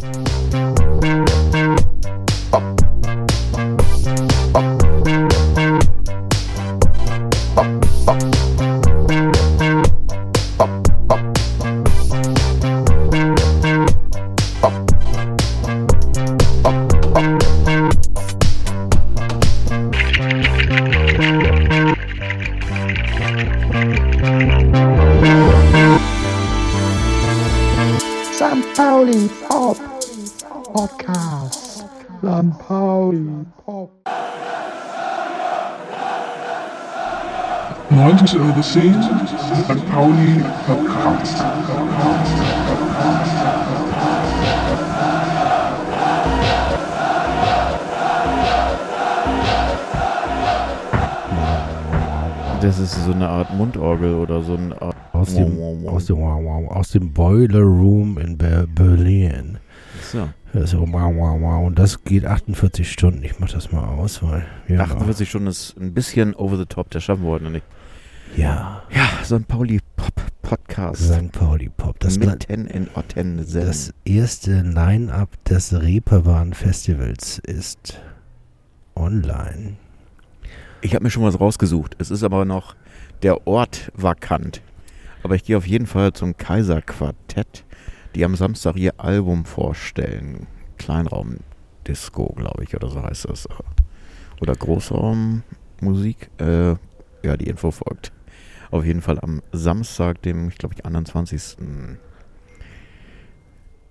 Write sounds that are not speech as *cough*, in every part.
St. 90 over scene, St. Pauli Podcast. Das ist so eine Art Mundorgel oder so eine Art. Aus dem, aus dem, aus dem Boiler Room in Ber Berlin. So. Das ist so, wow, wow, wow. Und das geht 48 Stunden. Ich mach das mal aus, weil wir haben 48 Stunden ist ein bisschen over the top, das schaffen wir heute noch nicht. Ja, Ja, so ein Pauli Pop Podcast. St. Pauli Pop. Das, Mitten in Ottensen. das erste Line-Up des Reeperbahn Festivals ist online. Ich habe mir schon was rausgesucht. Es ist aber noch der Ort vakant. Aber ich gehe auf jeden Fall zum Kaiserquartett, die am Samstag ihr Album vorstellen. Kleinraumdisco, glaube ich, oder so heißt das. Oder Großraummusik. Äh, ja, die Info folgt. Auf jeden Fall am Samstag, dem, ich glaube ich, 21.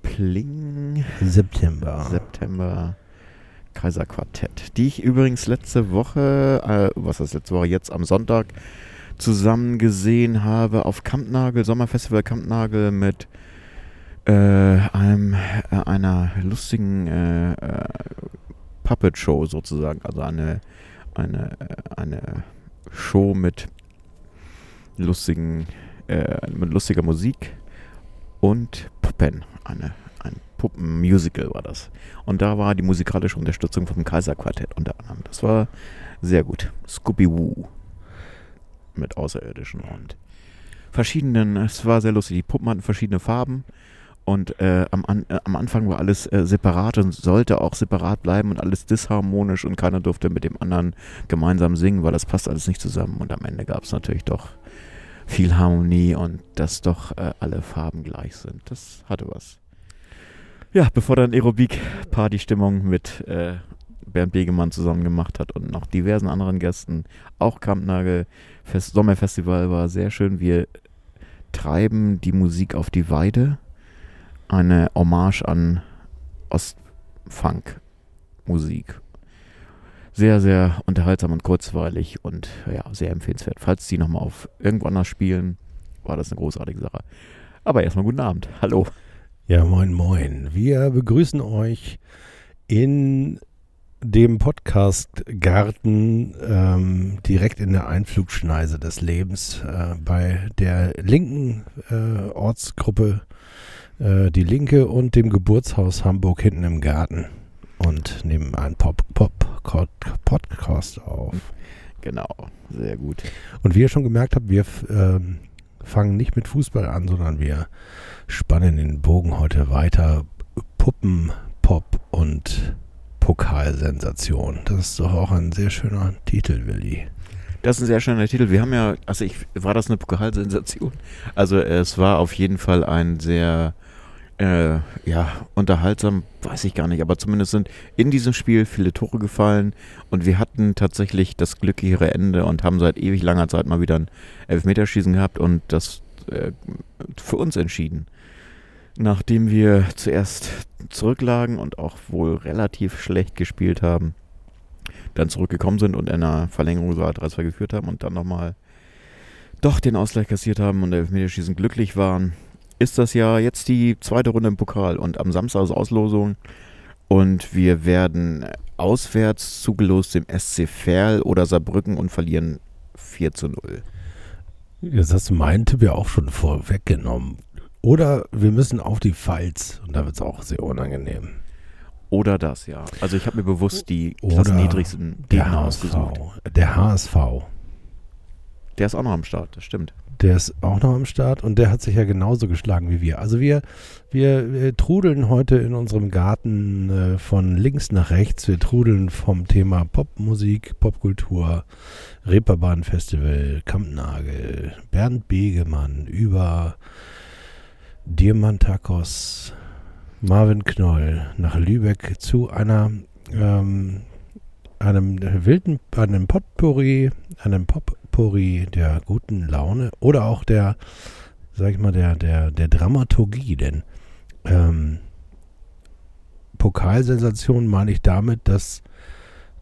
Pling. September. September Kaiserquartett. Die ich übrigens letzte Woche, äh, was ist letzte Woche, jetzt am Sonntag zusammen gesehen habe auf Kampnagel, Sommerfestival Kampnagel mit äh, einem, äh, einer lustigen äh, äh, Puppet Show sozusagen. Also eine, eine, äh, eine Show mit lustigen, äh, mit lustiger Musik und Puppen. Eine, ein Puppenmusical war das. Und da war die musikalische Unterstützung vom Kaiserquartett unter anderem. Das war sehr gut. Scooby-Woo. Mit Außerirdischen und verschiedenen. Es war sehr lustig. Die Puppen hatten verschiedene Farben. Und äh, am, an, äh, am Anfang war alles äh, separat und sollte auch separat bleiben und alles disharmonisch und keiner durfte mit dem anderen gemeinsam singen, weil das passt alles nicht zusammen. Und am Ende gab es natürlich doch viel Harmonie und dass doch äh, alle Farben gleich sind. Das hatte was. Ja, bevor dann Aerobik Partystimmung mit äh, Bernd Begemann zusammen gemacht hat und noch diversen anderen Gästen. Auch Kampnagel Fest Sommerfestival war sehr schön. Wir treiben die Musik auf die Weide. Eine Hommage an Ostfunk-Musik. Sehr, sehr unterhaltsam und kurzweilig und ja, sehr empfehlenswert. Falls die nochmal auf irgendwo anders spielen, war das eine großartige Sache. Aber erstmal guten Abend. Hallo. Ja, moin, moin. Wir begrüßen euch in dem Podcast-Garten ähm, direkt in der Einflugschneise des Lebens äh, bei der linken äh, Ortsgruppe äh, Die Linke und dem Geburtshaus Hamburg hinten im Garten und nehmen einen Pop, Pop, Pod, Podcast auf. Genau, sehr gut. Und wie ihr schon gemerkt habt, wir ähm, fangen nicht mit Fußball an, sondern wir spannen den Bogen heute weiter. Puppen, Pop und Pokalsensation. Das ist doch auch ein sehr schöner Titel, Willi. Das ist ein sehr schöner Titel. Wir haben ja, also ich, war das eine Pokalsensation? Also es war auf jeden Fall ein sehr, äh, ja, unterhaltsam, weiß ich gar nicht, aber zumindest sind in diesem Spiel viele Tore gefallen und wir hatten tatsächlich das glücklichere Ende und haben seit ewig langer Zeit mal wieder ein Elfmeterschießen gehabt und das äh, für uns entschieden. Nachdem wir zuerst zurücklagen und auch wohl relativ schlecht gespielt haben, dann zurückgekommen sind und in einer Verlängerung sogar 3-2 geführt haben und dann nochmal doch den Ausgleich kassiert haben und Elfmeterschießen glücklich waren, ist das ja jetzt die zweite Runde im Pokal und am Samstag ist Auslosung und wir werden auswärts zugelost dem SC Verl oder Saarbrücken und verlieren 4 zu 0. Jetzt hast du meinen Tipp ja auch schon vorweggenommen. Oder wir müssen auf die Pfalz und da wird es auch sehr unangenehm. Oder das, ja. Also ich habe mir bewusst die klassenniedrigsten Der Gegner ausgesucht. Der HSV. Der ist auch noch am Start, das stimmt. Der ist auch noch am Start und der hat sich ja genauso geschlagen wie wir. Also wir, wir, wir trudeln heute in unserem Garten äh, von links nach rechts. Wir trudeln vom Thema Popmusik, Popkultur, Reeperbahn Festival, Kampnagel, Bernd Begemann über Diamantakos, Marvin Knoll nach Lübeck zu einer ähm, einem wilden, einem Potpourri, einem Potpourri der guten Laune oder auch der, sag ich mal, der, der, der Dramaturgie, denn ähm, Pokalsensation meine ich damit, dass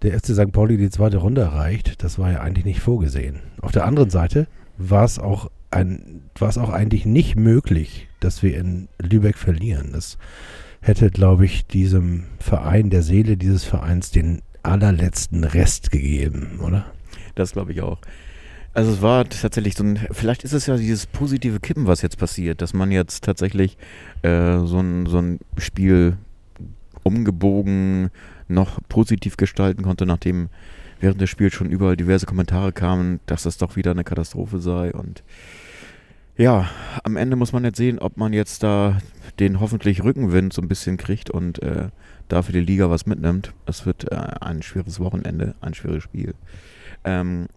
der erste St. Pauli die zweite Runde erreicht. Das war ja eigentlich nicht vorgesehen. Auf der anderen Seite war es auch ein, war es auch eigentlich nicht möglich, dass wir in Lübeck verlieren. Das hätte, glaube ich, diesem Verein, der Seele dieses Vereins, den allerletzten Rest gegeben, oder? Das glaube ich auch. Also es war tatsächlich so ein, vielleicht ist es ja dieses positive Kippen, was jetzt passiert, dass man jetzt tatsächlich äh, so, ein, so ein Spiel umgebogen noch positiv gestalten konnte, nachdem während des Spiels schon überall diverse Kommentare kamen, dass das doch wieder eine Katastrophe sei. Und ja, am Ende muss man jetzt sehen, ob man jetzt da den hoffentlich Rückenwind so ein bisschen kriegt und äh, dafür die Liga was mitnimmt. Es wird äh, ein schweres Wochenende, ein schweres Spiel. Ähm,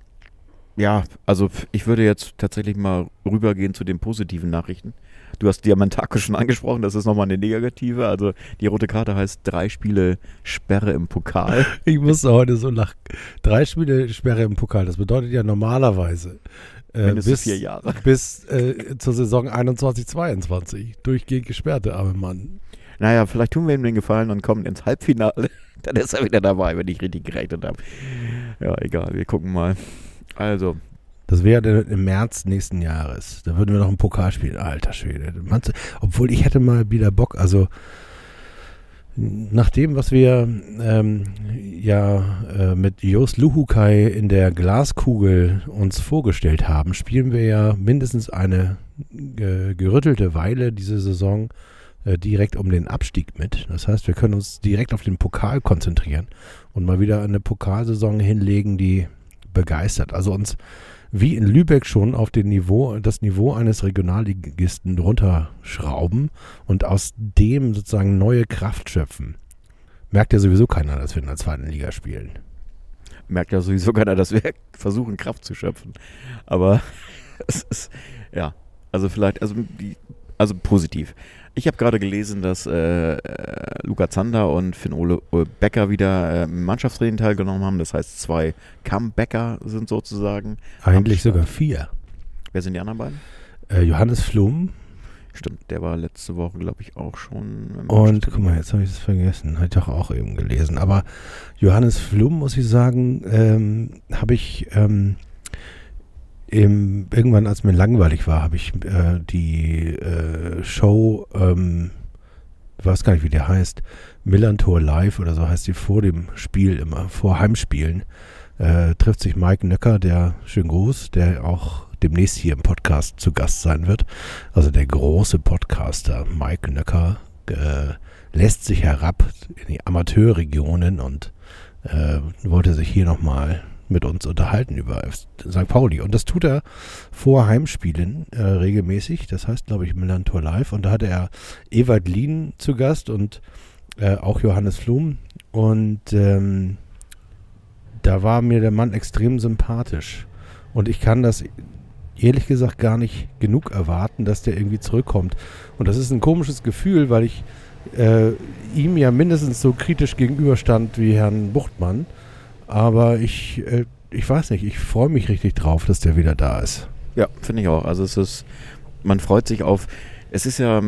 ja, also ich würde jetzt tatsächlich mal rübergehen zu den positiven Nachrichten. Du hast Diamantako schon angesprochen, das ist nochmal eine negative. Also die rote Karte heißt drei Spiele Sperre im Pokal. *laughs* Ich musste heute so nach drei Spiele Sperre im Pokal. Das bedeutet ja normalerweise äh, bis, vier Jahre. *laughs* Bis äh, zur Saison 21, 22. Durchgehend gesperrte, arme Mann. Naja, vielleicht tun wir ihm den Gefallen und kommen ins Halbfinale. *laughs* Dann ist er wieder dabei, wenn ich richtig gerechnet habe. Ja, egal, wir gucken mal. Also. Das wäre im März nächsten Jahres. Da würden wir noch ein Pokal spielen. Alter Schwede. Obwohl ich hätte mal wieder Bock, also nach dem, was wir ähm, ja äh, mit Jos Luhukai in der Glaskugel uns vorgestellt haben, spielen wir ja mindestens eine äh, gerüttelte Weile diese Saison äh, direkt um den Abstieg mit. Das heißt, wir können uns direkt auf den Pokal konzentrieren und mal wieder eine Pokalsaison hinlegen, die begeistert. Also uns wie in Lübeck schon auf den Niveau, das Niveau eines Regionalligisten runterschrauben und aus dem sozusagen neue Kraft schöpfen. Merkt ja sowieso keiner, dass wir in der zweiten Liga spielen. Merkt ja sowieso keiner, dass wir *laughs* versuchen, Kraft zu schöpfen. Aber *laughs* es ist, ja, also vielleicht, also, also positiv. Ich habe gerade gelesen, dass äh, äh, Luca Zander und Finn-Ole Becker wieder äh, im Mannschaftstraining teilgenommen haben. Das heißt, zwei Comebacker sind sozusagen. Eigentlich sogar vier. Wer sind die anderen beiden? Äh, Johannes Flum. Stimmt, der war letzte Woche, glaube ich, auch schon. Und guck mal, jetzt habe ich das vergessen. Hatte ich doch auch eben gelesen. Aber Johannes Flum, muss ich sagen, ähm, habe ich. Ähm, im, irgendwann, als mir langweilig war, habe ich äh, die äh, Show, ähm, weiß gar nicht, wie der heißt, Millantor Live oder so heißt die vor dem Spiel immer, vor Heimspielen, äh, trifft sich Mike Nöcker, der, schön Gruß, der auch demnächst hier im Podcast zu Gast sein wird. Also der große Podcaster Mike Nöcker äh, lässt sich herab in die Amateurregionen und äh, wollte sich hier nochmal mit uns unterhalten über St. Pauli. Und das tut er vor Heimspielen äh, regelmäßig. Das heißt, glaube ich, Melantor Live. Und da hatte er Ewald Lien zu Gast und äh, auch Johannes Flum. Und ähm, da war mir der Mann extrem sympathisch. Und ich kann das ehrlich gesagt gar nicht genug erwarten, dass der irgendwie zurückkommt. Und das ist ein komisches Gefühl, weil ich äh, ihm ja mindestens so kritisch gegenüberstand wie Herrn Buchtmann. Aber ich, äh, ich weiß nicht, ich freue mich richtig drauf, dass der wieder da ist. Ja, finde ich auch. Also es ist, man freut sich auf, es ist ja,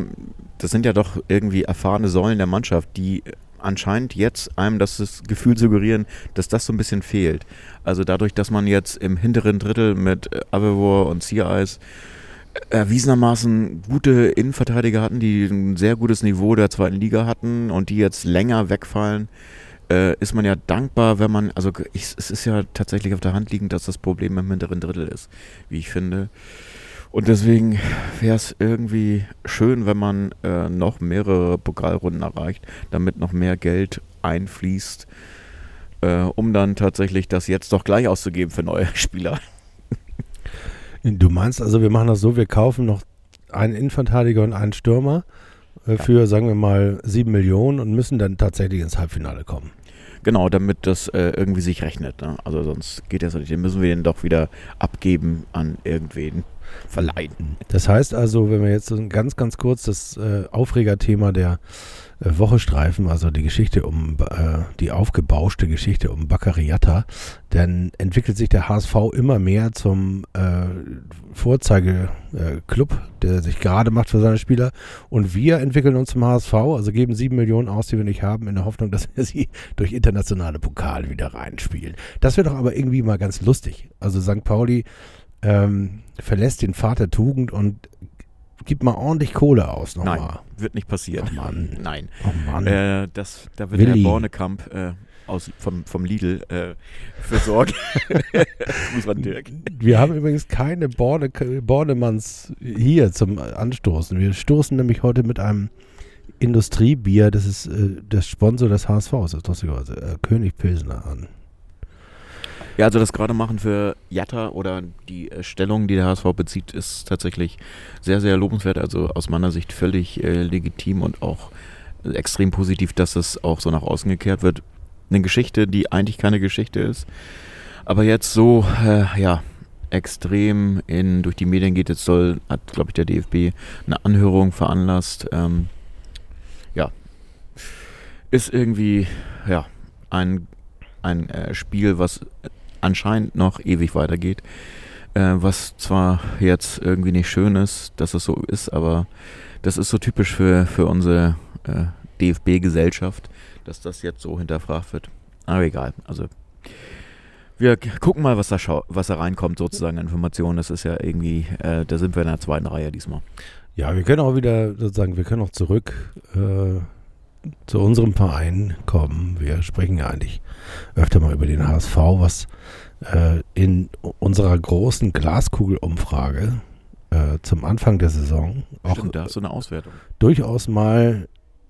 das sind ja doch irgendwie erfahrene Säulen der Mannschaft, die anscheinend jetzt einem das Gefühl suggerieren, dass das so ein bisschen fehlt. Also dadurch, dass man jetzt im hinteren Drittel mit äh, Avevor und Sea Ice erwiesenermaßen gute Innenverteidiger hatten, die ein sehr gutes Niveau der zweiten Liga hatten und die jetzt länger wegfallen, äh, ist man ja dankbar, wenn man, also ich, es ist ja tatsächlich auf der Hand liegend, dass das Problem im hinteren Drittel ist, wie ich finde. Und deswegen wäre es irgendwie schön, wenn man äh, noch mehrere Pokalrunden erreicht, damit noch mehr Geld einfließt, äh, um dann tatsächlich das jetzt doch gleich auszugeben für neue *laughs* Spieler. Du meinst also, wir machen das so, wir kaufen noch einen Innenverteidiger und einen Stürmer äh, für, sagen wir mal, sieben Millionen und müssen dann tatsächlich ins Halbfinale kommen. Genau, damit das äh, irgendwie sich rechnet. Ne? Also sonst geht das nicht. Den müssen wir den doch wieder abgeben an irgendwen. Verleihen. Das heißt also, wenn wir jetzt ganz, ganz kurz das äh, Aufregerthema der Woche streifen, also die Geschichte um, äh, die aufgebauschte Geschichte um Baccariata, dann entwickelt sich der HSV immer mehr zum äh, Vorzeigeklub, der sich gerade macht für seine Spieler. Und wir entwickeln uns zum HSV, also geben sieben Millionen aus, die wir nicht haben, in der Hoffnung, dass wir sie *laughs* durch internationale Pokale wieder reinspielen. Das wäre doch aber irgendwie mal ganz lustig. Also St. Pauli ähm, verlässt den der Tugend und gibt mal ordentlich Kohle aus Nein, nochmal. wird nicht passieren. Oh Mann. Nein. Oh Mann. Äh, das, da wird Willi. Herr Bornekamp äh, aus, vom, vom Lidl äh, für sorgen. *laughs* Muss man Dirk. Wir haben übrigens keine Borne, Bornemanns hier zum Anstoßen. Wir stoßen nämlich heute mit einem Industriebier, das ist äh, das Sponsor des HSV, das ist lustigerweise, äh, König Pilsner an. Ja, also das gerade machen für Jatta oder die äh, Stellung, die der HSV bezieht, ist tatsächlich sehr, sehr lobenswert. Also aus meiner Sicht völlig äh, legitim und auch extrem positiv, dass es auch so nach außen gekehrt wird. Eine Geschichte, die eigentlich keine Geschichte ist, aber jetzt so, äh, ja, extrem in, durch die Medien geht. Jetzt soll, hat, glaube ich, der DFB eine Anhörung veranlasst. Ähm, ja, ist irgendwie, ja, ein, ein äh, Spiel, was anscheinend noch ewig weitergeht. Äh, was zwar jetzt irgendwie nicht schön ist, dass es so ist, aber das ist so typisch für, für unsere äh, DFB-Gesellschaft, dass das jetzt so hinterfragt wird. Aber egal, also wir gucken mal, was da, was da reinkommt, sozusagen Informationen. Das ist ja irgendwie, äh, da sind wir in der zweiten Reihe diesmal. Ja, wir können auch wieder sozusagen, wir können auch zurück äh, zu unserem Verein kommen. Wir sprechen ja eigentlich öfter mal über den HSV, was äh, in unserer großen Glaskugelumfrage äh, zum Anfang der Saison auch Stimmt, da hast du eine Auswertung. durchaus mal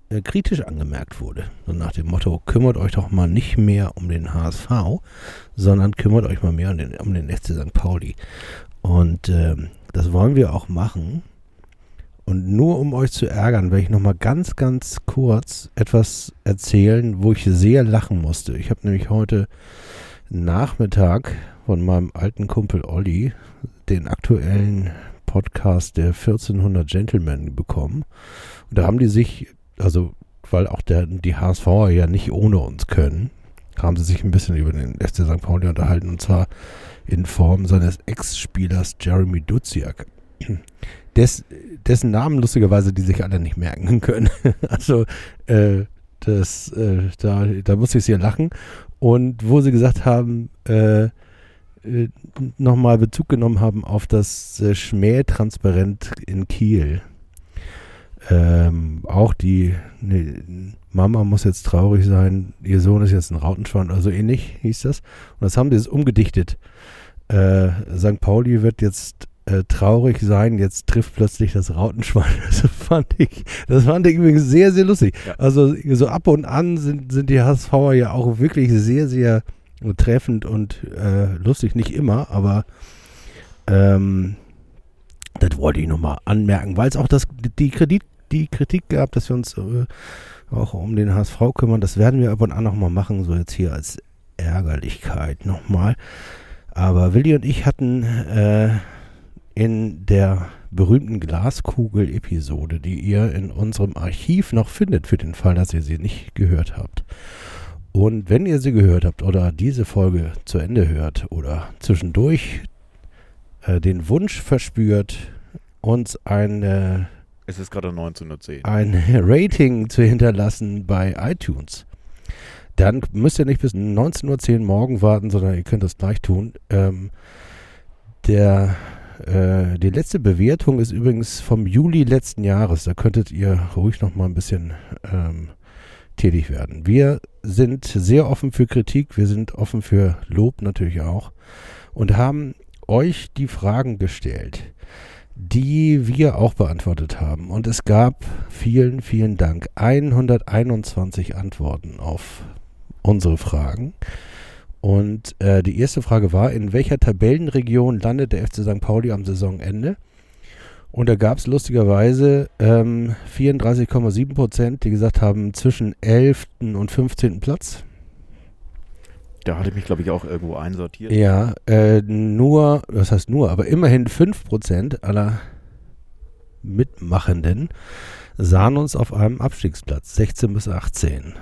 äh, kritisch angemerkt wurde. So nach dem Motto, kümmert euch doch mal nicht mehr um den HSV, sondern kümmert euch mal mehr um den, um den FC St. Pauli. Und ähm, das wollen wir auch machen. Und nur um euch zu ärgern, werde ich nochmal ganz, ganz kurz etwas erzählen, wo ich sehr lachen musste. Ich habe nämlich heute Nachmittag von meinem alten Kumpel Olli den aktuellen Podcast der 1400 Gentlemen bekommen. Und da haben die sich, also weil auch der, die HSVer ja nicht ohne uns können, haben sie sich ein bisschen über den FC St. Pauli unterhalten und zwar in Form seines Ex-Spielers Jeremy Duziak. Des, dessen Namen lustigerweise die sich alle nicht merken können. *laughs* also äh, das, äh, da, da musste ich sehr lachen. Und wo sie gesagt haben, äh, äh, nochmal Bezug genommen haben auf das äh, Schmähtransparent in Kiel. Ähm, auch die ne, Mama muss jetzt traurig sein, ihr Sohn ist jetzt ein Rautenschwein oder so ähnlich, hieß das. Und das haben die jetzt umgedichtet. Äh, St. Pauli wird jetzt äh, traurig sein, jetzt trifft plötzlich das Rautenschwein. *laughs* Das fand ich, das fand ich übrigens sehr, sehr lustig. Ja. Also so ab und an sind, sind die HSVer ja auch wirklich sehr, sehr treffend und äh, lustig. Nicht immer, aber ähm, das wollte ich nochmal anmerken, weil es auch das, die, Kredit, die Kritik gab, dass wir uns äh, auch um den HSV kümmern. Das werden wir ab und an nochmal machen, so jetzt hier als Ärgerlichkeit nochmal. Aber Willi und ich hatten äh, in der berühmten Glaskugel-Episode, die ihr in unserem Archiv noch findet, für den Fall, dass ihr sie nicht gehört habt. Und wenn ihr sie gehört habt oder diese Folge zu Ende hört oder zwischendurch äh, den Wunsch verspürt, uns eine, Es ist gerade 19.10 ein Rating zu hinterlassen bei iTunes, dann müsst ihr nicht bis 19.10 Uhr morgen warten, sondern ihr könnt das gleich tun. Ähm, der, äh, die letzte Bewertung ist übrigens vom Juli letzten Jahres. Da könntet ihr ruhig noch mal ein bisschen ähm, tätig werden. Wir sind sehr offen für Kritik, wir sind offen für Lob natürlich auch und haben euch die Fragen gestellt, die wir auch beantwortet haben. Und es gab vielen, vielen Dank. 121 Antworten auf unsere Fragen. Und äh, die erste Frage war, in welcher Tabellenregion landet der FC St. Pauli am Saisonende? Und da gab es lustigerweise ähm, 34,7 Prozent, die gesagt haben, zwischen 11. und 15. Platz. Da hatte ich mich, glaube ich, auch irgendwo einsortiert. Ja, äh, nur, was heißt nur, aber immerhin 5 Prozent aller Mitmachenden sahen uns auf einem Abstiegsplatz, 16 bis 18.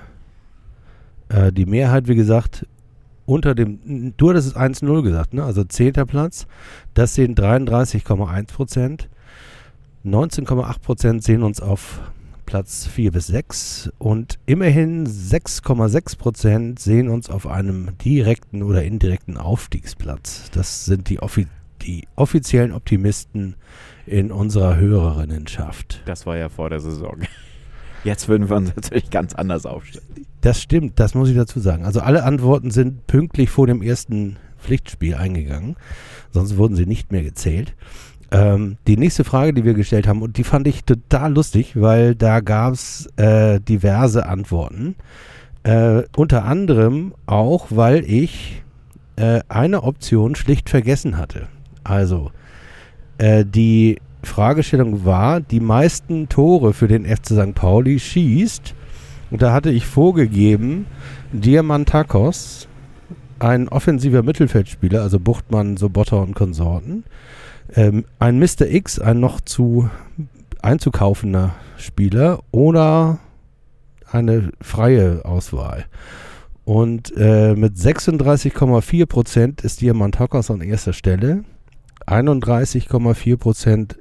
Äh, die Mehrheit, wie gesagt, unter dem, du hattest es 1-0 gesagt, ne? also 10. Platz, das sehen 33,1 Prozent. 19,8 Prozent sehen uns auf Platz 4 bis 6 und immerhin 6,6 Prozent sehen uns auf einem direkten oder indirekten Aufstiegsplatz. Das sind die, offi die offiziellen Optimisten in unserer Hörerinnenschaft. Das war ja vor der Saison. Jetzt würden wir uns natürlich ganz anders aufstellen. Das stimmt, das muss ich dazu sagen. Also alle Antworten sind pünktlich vor dem ersten Pflichtspiel eingegangen, sonst wurden sie nicht mehr gezählt. Ähm, die nächste Frage, die wir gestellt haben, und die fand ich total lustig, weil da gab es äh, diverse Antworten. Äh, unter anderem auch, weil ich äh, eine Option schlicht vergessen hatte. Also, äh, die Fragestellung war, die meisten Tore für den FC St. Pauli schießt, und da hatte ich vorgegeben, Diamantakos, ein offensiver Mittelfeldspieler, also Buchtmann, Sobotta und Konsorten, ähm, ein Mr. X, ein noch zu einzukaufender Spieler oder eine freie Auswahl. Und äh, mit 36,4 Prozent ist Diamant Hockers an erster Stelle. 31,4 Prozent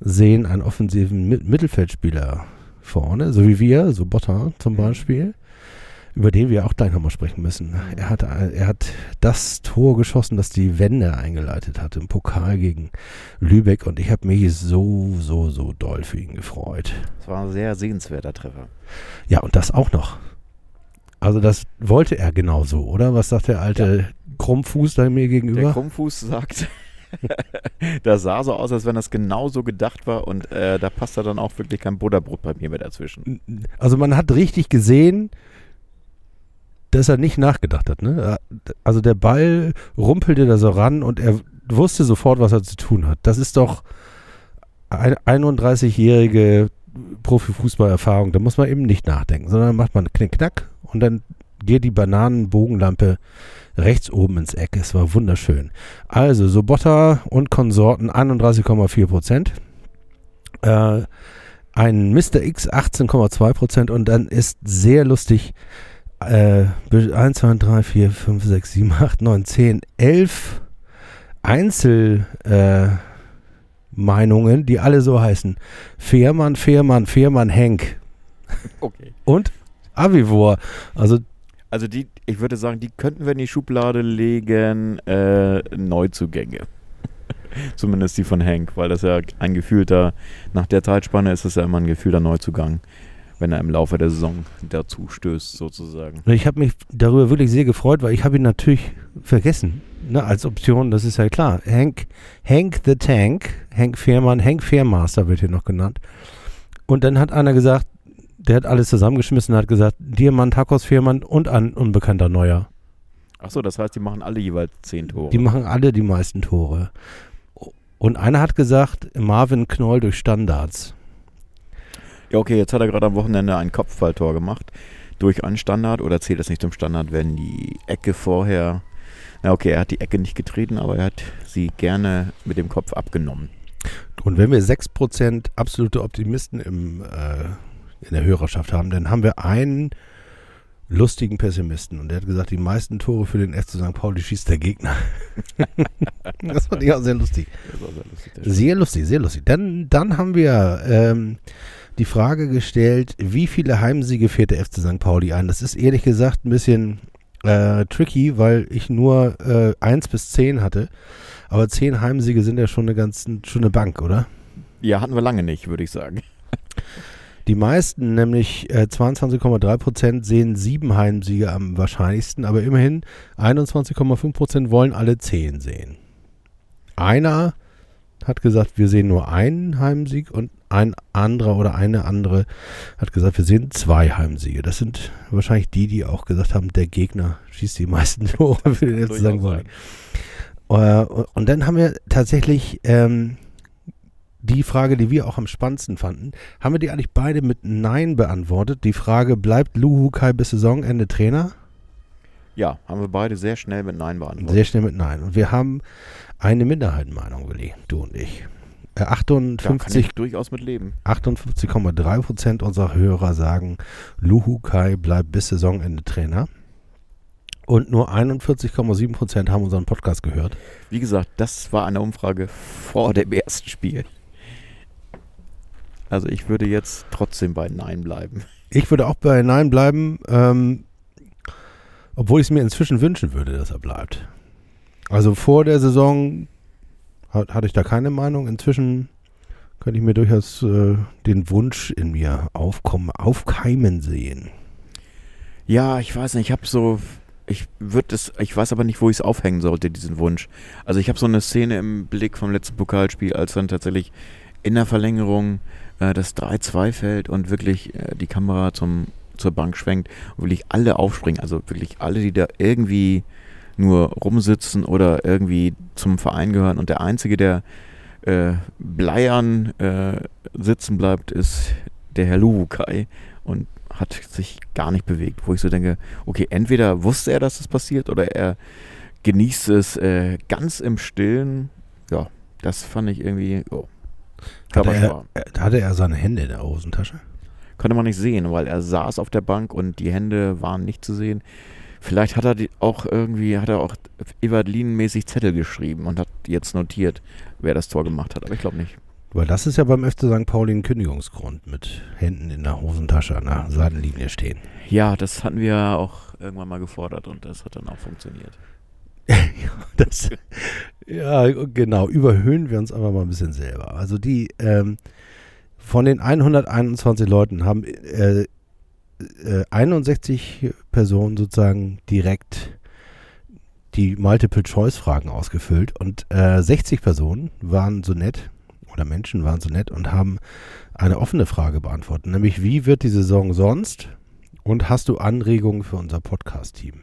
sehen einen offensiven Mittelfeldspieler vorne, so wie wir, so Botter zum Beispiel über den wir auch gleich nochmal sprechen müssen. Er hat, er hat das Tor geschossen, das die Wende eingeleitet hat im Pokal gegen Lübeck und ich habe mich so, so, so doll für ihn gefreut. Das war ein sehr sehenswerter Treffer. Ja, und das auch noch. Also das wollte er genauso, oder? Was sagt der alte ja. Krummfuß da mir gegenüber? Der Krummfuß sagt, *laughs* das sah so aus, als wenn das genauso gedacht war und äh, da passt da dann auch wirklich kein Butterbrot bei mir mehr dazwischen. Also man hat richtig gesehen, dass er nicht nachgedacht hat. Ne? Also der Ball rumpelte da so ran und er wusste sofort, was er zu tun hat. Das ist doch eine 31-jährige Profifußballerfahrung. Da muss man eben nicht nachdenken, sondern macht man Knick-Knack und dann geht die Bananenbogenlampe rechts oben ins Eck. Es war wunderschön. Also Sobotta und Konsorten 31,4 Prozent. Äh, ein Mr. X 18,2 Prozent und dann ist sehr lustig äh, 1, 2, 3, 4, 5, 6, 7, 8, 9, 10, 11 Einzelmeinungen, äh, die alle so heißen. Fehrmann, Fehrmann, Fehrmann, Henk. Okay. Und Avivor. Also, also die, ich würde sagen, die könnten wir in die Schublade legen, äh, Neuzugänge. *laughs* Zumindest die von Henk, weil das ja ein gefühlter, nach der Zeitspanne ist es ja immer ein gefühlter Neuzugang wenn er im Laufe der Saison dazu stößt, sozusagen. Ich habe mich darüber wirklich sehr gefreut, weil ich habe ihn natürlich vergessen. Ne, als Option, das ist ja klar. Hank, Hank the Tank, Hank Fairmann, Hank Fairmaster wird hier noch genannt. Und dann hat einer gesagt, der hat alles zusammengeschmissen und hat gesagt, Diamant, Hakos, Fairmann und ein unbekannter Neuer. Achso, das heißt, die machen alle jeweils zehn Tore. Die machen alle die meisten Tore. Und einer hat gesagt, Marvin Knoll durch Standards. Ja, okay, jetzt hat er gerade am Wochenende ein Kopfballtor gemacht. Durch einen Standard oder zählt das nicht zum Standard, wenn die Ecke vorher. Na, okay, er hat die Ecke nicht getreten, aber er hat sie gerne mit dem Kopf abgenommen. Und wenn wir 6% absolute Optimisten im, äh, in der Hörerschaft haben, dann haben wir einen lustigen Pessimisten. Und der hat gesagt, die meisten Tore für den FC St. Pauli schießt der Gegner. *laughs* das fand ich auch sehr lustig. Sehr lustig, sehr lustig, sehr lustig. Dann, dann haben wir ähm, die Frage gestellt, wie viele Heimsiege fährt der FC St. Pauli ein? Das ist ehrlich gesagt ein bisschen äh, tricky, weil ich nur äh, 1 bis 10 hatte. Aber 10 Heimsiege sind ja schon eine ganz schon eine Bank, oder? Ja, hatten wir lange nicht, würde ich sagen. *laughs* Die meisten, nämlich äh, 22,3 Prozent, sehen sieben Heimsiege am wahrscheinlichsten, aber immerhin 21,5 Prozent wollen alle 10 sehen. Einer hat gesagt, wir sehen nur einen Heimsieg und ein anderer oder eine andere hat gesagt, wir sehen zwei Heimsiege. Das sind wahrscheinlich die, die auch gesagt haben, der Gegner schießt die meisten *laughs* Tore für den FC St. Pauli. Äh, und dann haben wir tatsächlich ähm, die Frage, die wir auch am spannendsten fanden, haben wir die eigentlich beide mit Nein beantwortet. Die Frage, bleibt Luhu Kai bis Saisonende Trainer? Ja, haben wir beide sehr schnell mit Nein beantwortet. Sehr schnell mit Nein. Und wir haben eine Minderheitenmeinung, Willi, du und ich. Äh, kann 58 ich durchaus mit leben. 58,3 Prozent unserer Hörer sagen, Luhu Kai bleibt bis Saisonende Trainer. Und nur 41,7 Prozent haben unseren Podcast gehört. Wie gesagt, das war eine Umfrage vor dem ersten Spiel. Also ich würde jetzt trotzdem bei Nein bleiben. Ich würde auch bei Nein bleiben, ähm, obwohl ich es mir inzwischen wünschen würde, dass er bleibt. Also vor der Saison hat, hatte ich da keine Meinung. Inzwischen könnte ich mir durchaus äh, den Wunsch in mir aufkommen, aufkeimen sehen. Ja, ich weiß nicht, ich habe so, ich würde es, ich weiß aber nicht, wo ich es aufhängen sollte, diesen Wunsch. Also ich habe so eine Szene im Blick vom letzten Pokalspiel, als dann tatsächlich in der Verlängerung äh, das 3-2 fällt und wirklich äh, die Kamera zum, zur Bank schwenkt und wirklich alle aufspringen. Also wirklich alle, die da irgendwie nur rumsitzen oder irgendwie zum Verein gehören. Und der Einzige, der äh, bleiern äh, sitzen bleibt, ist der Herr Luwukai und hat sich gar nicht bewegt. Wo ich so denke, okay, entweder wusste er, dass das passiert oder er genießt es äh, ganz im Stillen. Ja, das fand ich irgendwie, oh, Hatte er, äh, hatte er seine Hände in der Hosentasche? Konnte man nicht sehen, weil er saß auf der Bank und die Hände waren nicht zu sehen. Vielleicht hat er die auch irgendwie, hat er auch Evalin-mäßig Zettel geschrieben und hat jetzt notiert, wer das Tor gemacht hat. Aber ich glaube nicht. Weil das ist ja beim FC St. Pauli ein Kündigungsgrund, mit Händen in der Hosentasche an der Seitenlinie stehen. Ja, das hatten wir auch irgendwann mal gefordert und das hat dann auch funktioniert. *laughs* Das, ja, genau. Überhöhen wir uns einfach mal ein bisschen selber. Also die, ähm, von den 121 Leuten haben äh, äh, 61 Personen sozusagen direkt die Multiple-Choice-Fragen ausgefüllt und äh, 60 Personen waren so nett oder Menschen waren so nett und haben eine offene Frage beantwortet, nämlich wie wird die Saison sonst und hast du Anregungen für unser Podcast-Team?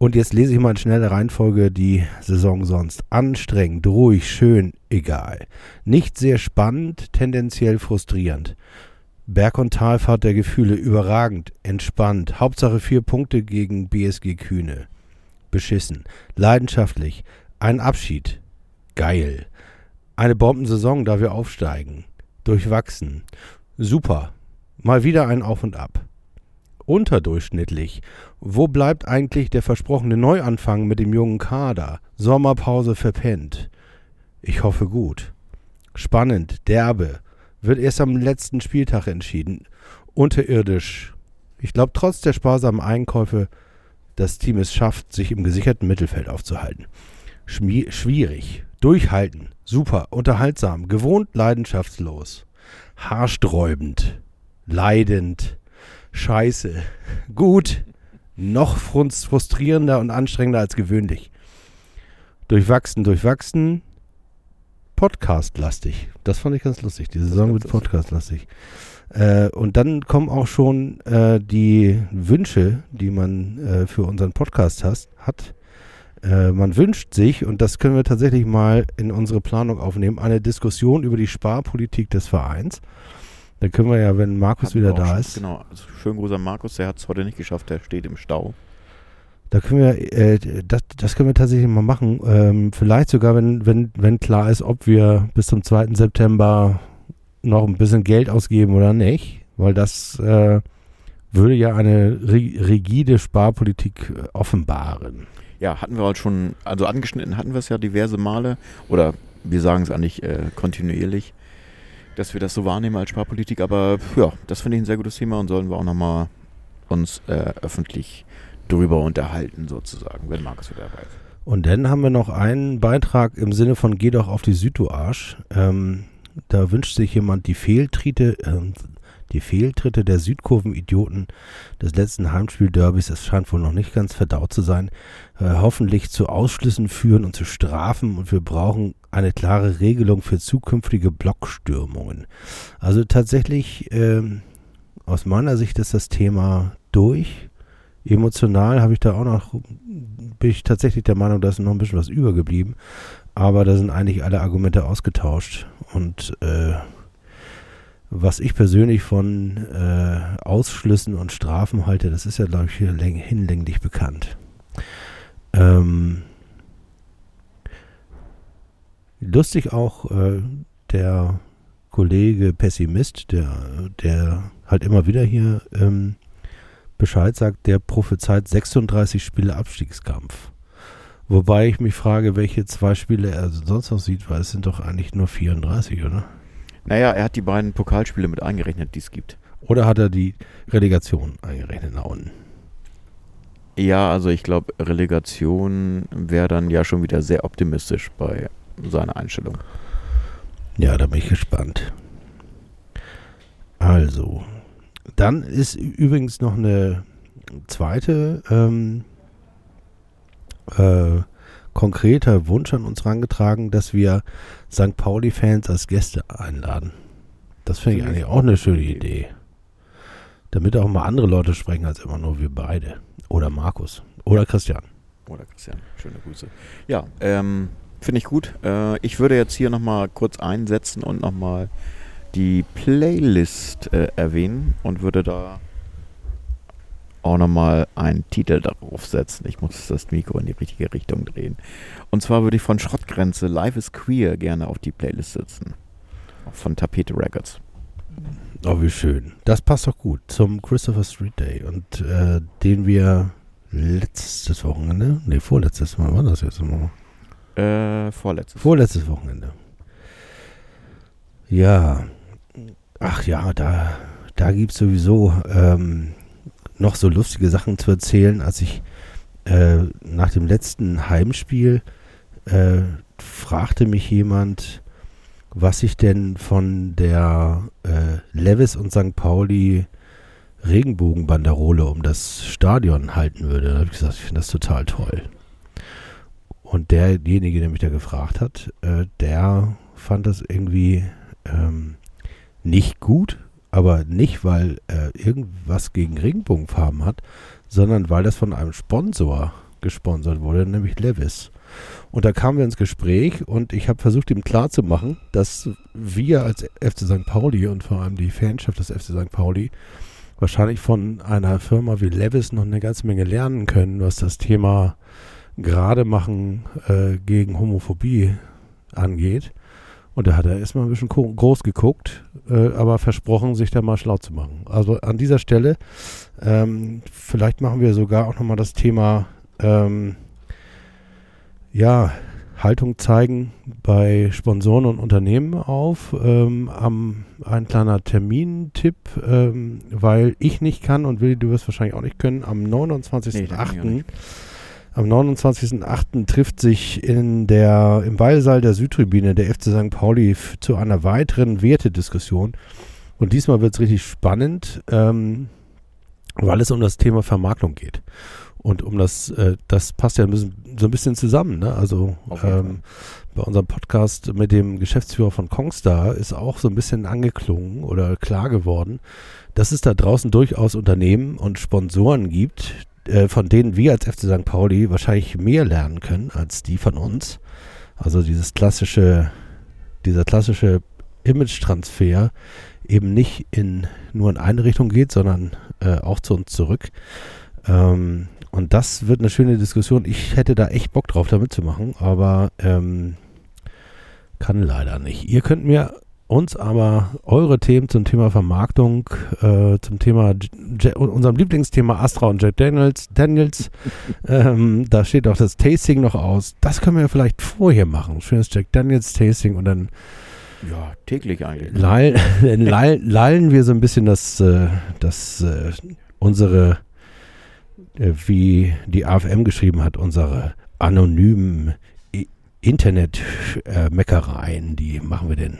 Und jetzt lese ich mal in schneller Reihenfolge die Saison sonst. Anstrengend, ruhig, schön, egal. Nicht sehr spannend, tendenziell frustrierend. Berg- und Talfahrt der Gefühle überragend, entspannt. Hauptsache vier Punkte gegen BSG Kühne. Beschissen. Leidenschaftlich. Ein Abschied. Geil. Eine Bombensaison, da wir aufsteigen. Durchwachsen. Super. Mal wieder ein Auf und Ab. Unterdurchschnittlich. Wo bleibt eigentlich der versprochene Neuanfang mit dem jungen Kader? Sommerpause verpennt. Ich hoffe gut. Spannend, derbe. Wird erst am letzten Spieltag entschieden. Unterirdisch. Ich glaube, trotz der sparsamen Einkäufe, das Team es schafft, sich im gesicherten Mittelfeld aufzuhalten. Schmi schwierig. Durchhalten. Super. Unterhaltsam. Gewohnt leidenschaftslos. Haarsträubend. Leidend. Scheiße. Gut. Noch frust- frustrierender und anstrengender als gewöhnlich. Durchwachsen, durchwachsen. Podcast-lastig. Das fand ich ganz lustig. Die Saison wird Podcast-lastig. Äh, und dann kommen auch schon äh, die Wünsche, die man äh, für unseren Podcast has, hat. Äh, man wünscht sich, und das können wir tatsächlich mal in unsere Planung aufnehmen, eine Diskussion über die Sparpolitik des Vereins. Da können wir ja, wenn Markus Hatten wieder da schon- ist, Genau, also schönen Gruß an Markus, der hat es heute nicht geschafft, der steht im Stau. Da können wir, äh, das, das können wir tatsächlich mal machen. Ähm, vielleicht sogar, wenn, wenn, wenn klar ist, ob wir bis zum 2. September noch ein bisschen Geld ausgeben oder nicht. Weil das äh, würde ja eine ri- rigide Sparpolitik äh, offenbaren. Ja, hatten wir halt schon, also angeschnitten hatten wir es ja diverse Male, oder wir sagen es eigentlich äh, kontinuierlich, dass wir das so wahrnehmen als Sparpolitik, aber ja, das finde ich ein sehr gutes Thema und sollen wir auch nochmal uns äh, öffentlich drüber unterhalten, sozusagen, wenn Markus wieder dabei ist. Und dann haben wir noch einen Beitrag im Sinne von Geh doch auf die Süd, du Arsch. Ähm, da wünscht sich jemand die Fehltritte, ähm, Die Fehltritte der Südkurven-Idioten des letzten Heimspiel-Derbys, es scheint wohl noch nicht ganz verdaut zu sein, äh, hoffentlich zu Ausschlüssen führen und zu Strafen und wir brauchen eine klare Regelung für zukünftige Blockstürmungen. Also tatsächlich, ähm, aus meiner Sicht ist das Thema durch. Emotional habe ich da auch noch, bin ich tatsächlich der Meinung, da ist noch ein bisschen was übergeblieben. Aber da sind eigentlich alle Argumente ausgetauscht. Und äh, was ich persönlich von äh, Ausschlüssen und Strafen halte, das ist ja, glaube ich, hinlänglich bekannt. Ähm, lustig auch äh, der Kollege Pessimist, der, der halt immer wieder hier ähm, Bescheid sagt, der prophezeit 36 Spiele Abstiegskampf. Wobei ich mich frage, welche zwei Spiele er sonst noch sieht, weil es sind doch eigentlich nur 34, oder? Naja, er hat die beiden Pokalspiele mit eingerechnet, die es gibt. Oder hat er die Relegation eingerechnet nach unten? Ja, also ich glaube, Relegation wäre dann ja schon wieder sehr optimistisch bei seiner Einstellung. Ja, da bin ich gespannt. Also, dann ist übrigens noch eine zweite ähm, äh, konkreter Wunsch an uns herangetragen, dass wir St. Pauli-Fans als Gäste einladen. Das finde ich eigentlich auch eine schöne Idee. Damit auch mal andere Leute sprechen als immer nur wir beide. Oder Markus. Oder Christian. Oder Christian. Schöne Grüße. Ja, ähm, finde ich gut. Äh, ich würde jetzt hier nochmal kurz einsetzen und nochmal die Playlist äh, erwähnen und würde da auch nochmal einen Titel darauf setzen. Ich muss das Mikro in die richtige Richtung drehen. Und zwar würde ich von Schrottgrenze Life is Queer gerne auf die Playlist setzen. Von Tapete Records. Oh, wie schön. Das passt doch gut zum Christopher Street Day und äh, den wir letztes Wochenende, nee, vorletztes Mal, war das jetzt immer? Äh, vorletztes. Vorletztes Wochenende. Ja. Ach ja, da, da gibt es sowieso ähm, noch so lustige Sachen zu erzählen, als ich äh, nach dem letzten Heimspiel äh, fragte mich jemand, was ich denn von der äh, Levis und St. Pauli Regenbogenbanderole um das Stadion halten würde. Da habe ich gesagt, ich finde das total toll. Und derjenige, der mich da gefragt hat, äh, der fand das irgendwie ähm, nicht gut, aber nicht, weil er irgendwas gegen Regenbogenfarben hat, sondern weil das von einem Sponsor gesponsert wurde, nämlich Levis. Und da kamen wir ins Gespräch und ich habe versucht, ihm klarzumachen, dass wir als FC St. Pauli und vor allem die Fanschaft des FC St. Pauli wahrscheinlich von einer Firma wie Levis noch eine ganze Menge lernen können, was das Thema gerade machen äh, gegen Homophobie angeht. Und da hat er erstmal ein bisschen groß geguckt, äh, aber versprochen, sich da mal schlau zu machen. Also an dieser Stelle, ähm, vielleicht machen wir sogar auch nochmal das Thema, ähm, ja, Haltung zeigen bei Sponsoren und Unternehmen auf. Ähm, am, ein kleiner Termintipp, ähm, weil ich nicht kann und Willi, du wirst wahrscheinlich auch nicht können, am 29.08. Nee, am 29.08. trifft sich in der, im Ballsaal der Südtribüne der FC St. Pauli zu einer weiteren Wertediskussion. Und diesmal wird es richtig spannend, ähm, weil es um das Thema Vermarktung geht. Und um das, äh, das passt ja so ein bisschen zusammen. Ne? Also ähm, bei unserem Podcast mit dem Geschäftsführer von Kongstar ist auch so ein bisschen angeklungen oder klar geworden, dass es da draußen durchaus Unternehmen und Sponsoren gibt, äh, von denen wir als FC St. Pauli wahrscheinlich mehr lernen können als die von uns. Also dieses klassische, dieser klassische Image-Transfer eben nicht in nur in eine Richtung geht, sondern äh, auch zu uns zurück. Ähm, und das wird eine schöne Diskussion. Ich hätte da echt Bock drauf, da mitzumachen, aber ähm, kann leider nicht. Ihr könnt mir uns aber eure Themen zum Thema Vermarktung, äh, zum Thema J unserem Lieblingsthema Astra und Jack Daniels, Daniels *laughs* ähm, da steht auch das Tasting noch aus. Das können wir vielleicht vorher machen. Schönes Jack Daniels Tasting und dann ja, täglich eigentlich. Lallen, *laughs* lallen wir so ein bisschen das, äh, das äh, unsere, äh, wie die AFM geschrieben hat, unsere anonymen Internet-Meckereien, die machen wir denn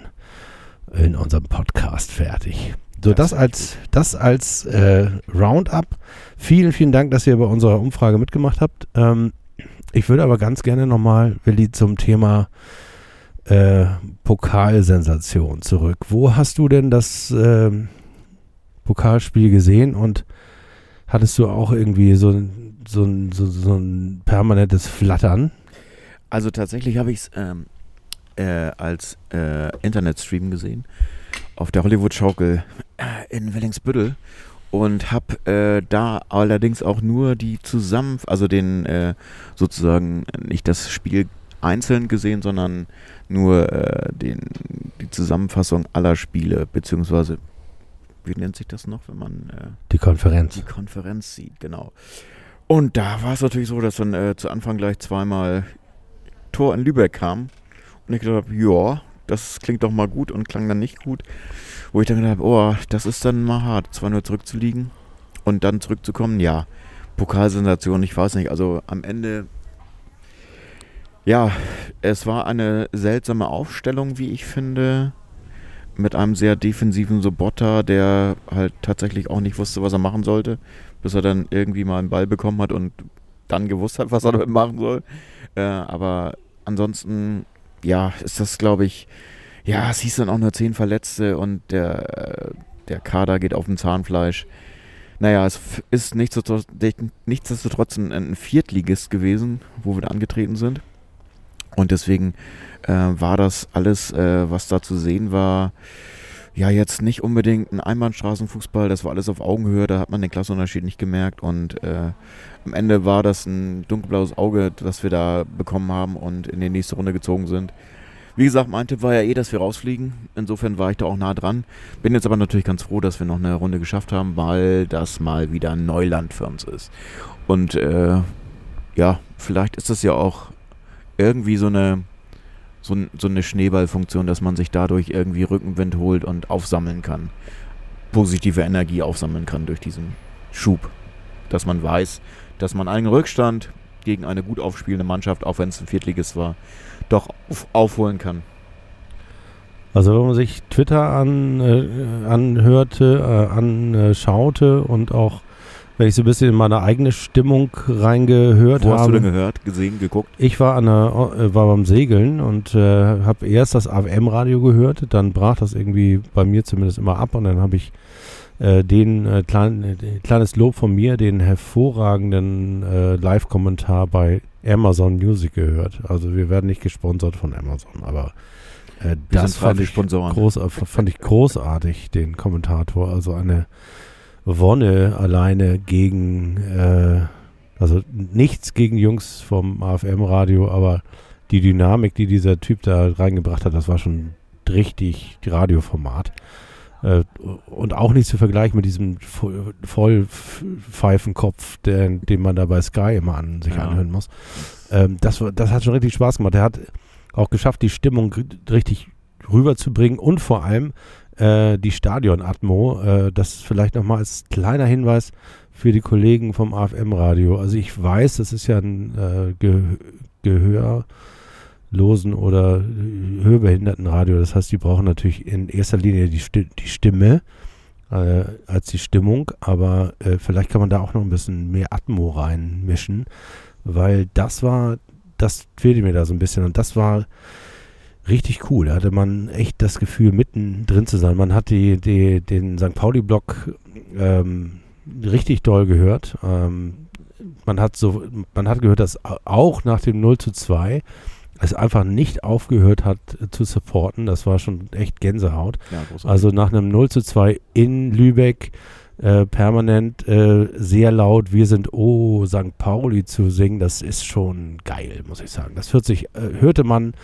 in unserem Podcast fertig. So, das, als, das als äh, Roundup. Vielen, vielen Dank, dass ihr bei unserer Umfrage mitgemacht habt. Ähm, ich würde aber ganz gerne nochmal, Willi, zum Thema äh, Pokalsensation zurück. Wo hast du denn das äh, Pokalspiel gesehen und hattest du auch irgendwie so, so, so, so ein permanentes Flattern? Also tatsächlich habe ich es ähm, äh, als äh, Internetstream gesehen auf der Hollywood-Schaukel äh, in Wellingsbüttel und habe äh, da allerdings auch nur die zusammen, also den äh, sozusagen nicht das Spiel einzeln gesehen, sondern nur äh, den, die Zusammenfassung aller Spiele, beziehungsweise wie nennt sich das noch, wenn man äh, Die Konferenz. die Konferenz sieht, genau. Und da war es natürlich so, dass dann äh, zu Anfang gleich zweimal Tor in Lübeck kam. Und ich gedacht habe, ja, das klingt doch mal gut und klang dann nicht gut. Wo ich dann gedacht habe, oh, das ist dann mal hart, zwar nur zurückzuliegen und dann zurückzukommen. Ja, Pokalsensation, ich weiß nicht. Also am Ende, ja, es war eine seltsame Aufstellung, wie ich finde. Mit einem sehr defensiven Sobotta, der halt tatsächlich auch nicht wusste, was er machen sollte, bis er dann irgendwie mal einen Ball bekommen hat und dann gewusst hat, was er *laughs* damit machen soll. Äh, aber ansonsten, ja, ist das, glaube ich, ja, es hieß dann auch nur zehn Verletzte und der, der Kader geht auf dem Zahnfleisch. Naja, es ist nichtsdestotrotz, nichtsdestotrotz ein, ein Viertligist gewesen, wo wir da angetreten sind. Und deswegen äh, war das alles, äh, was da zu sehen war, ja, jetzt nicht unbedingt ein Einbahnstraßenfußball, das war alles auf Augenhöhe, da hat man den Klassenunterschied nicht gemerkt und äh, am Ende war das ein dunkelblaues Auge, das wir da bekommen haben und in die nächste Runde gezogen sind. Wie gesagt, mein Tipp war ja eh, dass wir rausfliegen. Insofern war ich da auch nah dran. Bin jetzt aber natürlich ganz froh, dass wir noch eine Runde geschafft haben, weil das mal wieder Neuland für uns ist. Und äh, ja, vielleicht ist das ja auch irgendwie so eine so, so eine Schneeballfunktion, dass man sich dadurch irgendwie Rückenwind holt und aufsammeln kann. Positive Energie aufsammeln kann durch diesen Schub. Dass man weiß, dass man einen Rückstand gegen eine gut aufspielende Mannschaft, auch wenn es ein Viertligist war, doch auf, aufholen kann. Also wenn man sich Twitter an, äh, anhörte, äh, anschaute und auch, wenn ich so ein bisschen in meine eigene Stimmung reingehört Wo hast du habe. denn gehört, gesehen, geguckt? Ich war, an der, äh, war beim Segeln und äh, habe erst das AFM-Radio gehört, dann brach das irgendwie bei mir zumindest immer ab und dann habe ich äh, den äh, klein, äh, kleines Lob von mir, den hervorragenden Live-Kommentar bei Amazon Music gehört. Also wir werden nicht gesponsert von Amazon, aber das fand ich, Sponsoren. groß, fand ich großartig, den Kommentator. Also eine Wonne alleine gegen, äh, also nichts gegen Jungs vom AFM-Radio, aber die Dynamik, die dieser Typ da reingebracht hat, das war schon richtig Radioformat. Äh, und auch nicht zu vergleichen mit diesem Vo- Vollpfeifenkopf, der, den man da bei Sky immer an sich Ja. anhören muss. Ähm, das, das hat schon richtig Spaß gemacht. Er hat auch geschafft, die Stimmung richtig rüberzubringen und vor allem äh, die Stadionatmo. Äh, das vielleicht nochmal als kleiner Hinweis für die Kollegen vom AFM-Radio. Also ich weiß, das ist ja ein äh, Ge Gehörlosen- oder Hörbehindertenradio. Das heißt, die brauchen natürlich in erster Linie die, Sti die Stimme äh, als die Stimmung. Aber äh, vielleicht kann man da auch noch ein bisschen mehr Atmo reinmischen, weil das war, das fehlte mir da so ein bisschen. Und das war richtig cool. Da hatte man echt das Gefühl, mitten drin zu sein. Man hat die, die, den St. Pauli-Block ähm, richtig doll gehört. Ähm, man hat so, man hat gehört, dass auch nach dem 0 zu 2 es einfach nicht aufgehört hat äh, zu supporten. Das war schon echt Gänsehaut. Ja. Also nach einem 0 zu 2 in Lübeck äh, permanent äh, sehr laut Wir sind Oh St. Pauli zu singen, das ist schon geil, muss ich sagen. Das hört sich, äh, hörte man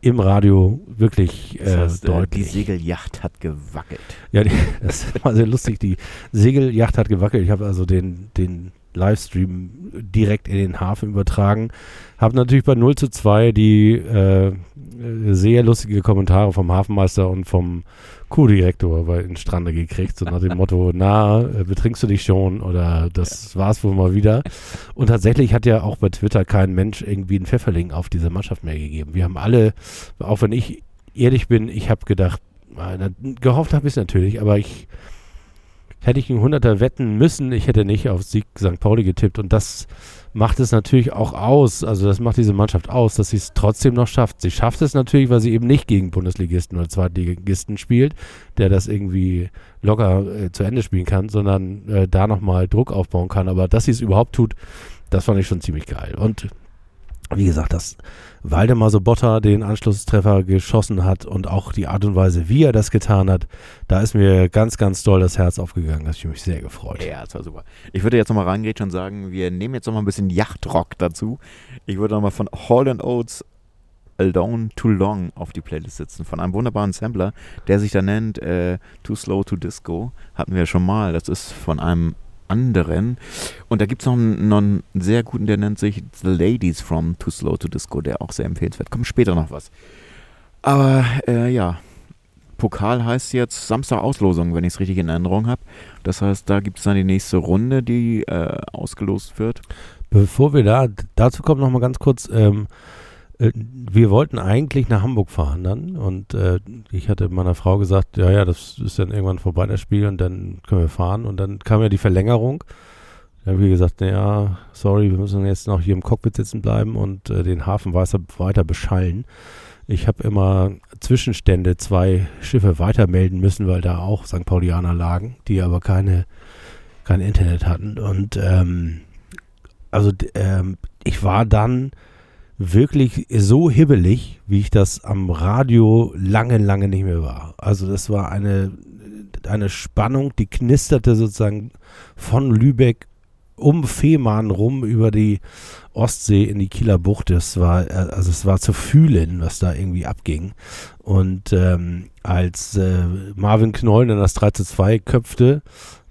im Radio wirklich äh, das heißt, äh, die deutlich. Segelyacht hat gewackelt. Ja, die, *laughs* das war sehr lustig. Die Segelyacht hat gewackelt. Ich habe also den, den Livestream direkt in den Hafen übertragen. Habe natürlich bei 0 zu 2 die äh, sehr lustige Kommentare vom Hafenmeister und vom Crew-Direktor bei den Strande gekriegt. So nach dem *laughs* Motto, na, äh, betrinkst du dich schon oder das war's wohl mal wieder. Und tatsächlich hat ja auch bei Twitter kein Mensch irgendwie einen Pfefferling auf diese Mannschaft mehr gegeben. Wir haben alle, auch wenn ich ehrlich bin, ich habe gedacht, äh, da- gehofft habe ich es natürlich, aber ich hätte ich einen Hunderter wetten müssen, ich hätte nicht auf Sieg St. Pauli getippt und das macht es natürlich auch aus, also das macht diese Mannschaft aus, dass sie es trotzdem noch schafft. Sie schafft es natürlich, weil sie eben nicht gegen Bundesligisten oder Zweitligisten spielt, der das irgendwie locker äh, zu Ende spielen kann, sondern äh, da nochmal Druck aufbauen kann. Aber dass sie es überhaupt tut, das fand ich schon ziemlich geil. Und wie gesagt, dass Waldemar Sobotta den Anschlusstreffer geschossen hat und auch die Art und Weise, wie er das getan hat, da ist mir ganz, ganz doll das Herz aufgegangen. Da habe ich mich sehr gefreut. Ja, das war super. Ich würde jetzt nochmal reingehen und sagen, wir nehmen jetzt nochmal ein bisschen Yachtrock dazu. Ich würde nochmal von Hall Oates Alone Too Long auf die Playlist setzen. Von einem wunderbaren Sampler, der sich da nennt äh, Too Slow to Disco. Hatten wir schon mal. Das ist von einem anderen. Und da gibt es noch, einen- noch einen sehr guten, der nennt sich The Ladies from Too Slow to Disco, der auch sehr empfehlenswert. Kommt später noch was. Aber äh, ja, Pokal heißt jetzt Samstag Auslosung, wenn ich es richtig in Erinnerung habe. Das heißt, da gibt es dann die nächste Runde, die äh, ausgelost wird. Bevor wir da dazu kommen, noch mal ganz kurz. Ähm, äh, wir wollten eigentlich nach Hamburg fahren dann und äh, ich hatte meiner Frau gesagt, ja, ja, das ist dann irgendwann vorbei das Spiel und dann können wir fahren und dann kam ja die Verlängerung. Da habe ich gesagt, ja, sorry, wir müssen jetzt noch hier im Cockpit sitzen bleiben und äh, den Hafen weiter, beschallen. Ich habe immer Zwischenstände zwei Schiffe weitermelden müssen, weil da auch St. Paulianer lagen, die aber keine, kein Internet hatten und ähm, also ähm, ich war dann wirklich so hibbelig, wie ich das am Radio lange, lange nicht mehr war. Also das war eine, eine Spannung, die knisterte sozusagen von Lübeck um Fehmarn rum über die Ostsee in die Kieler Bucht. Das war, also es war zu fühlen, was da irgendwie abging. Und ähm, als äh, Marvin Knoll dann das 3 zu 2 köpfte,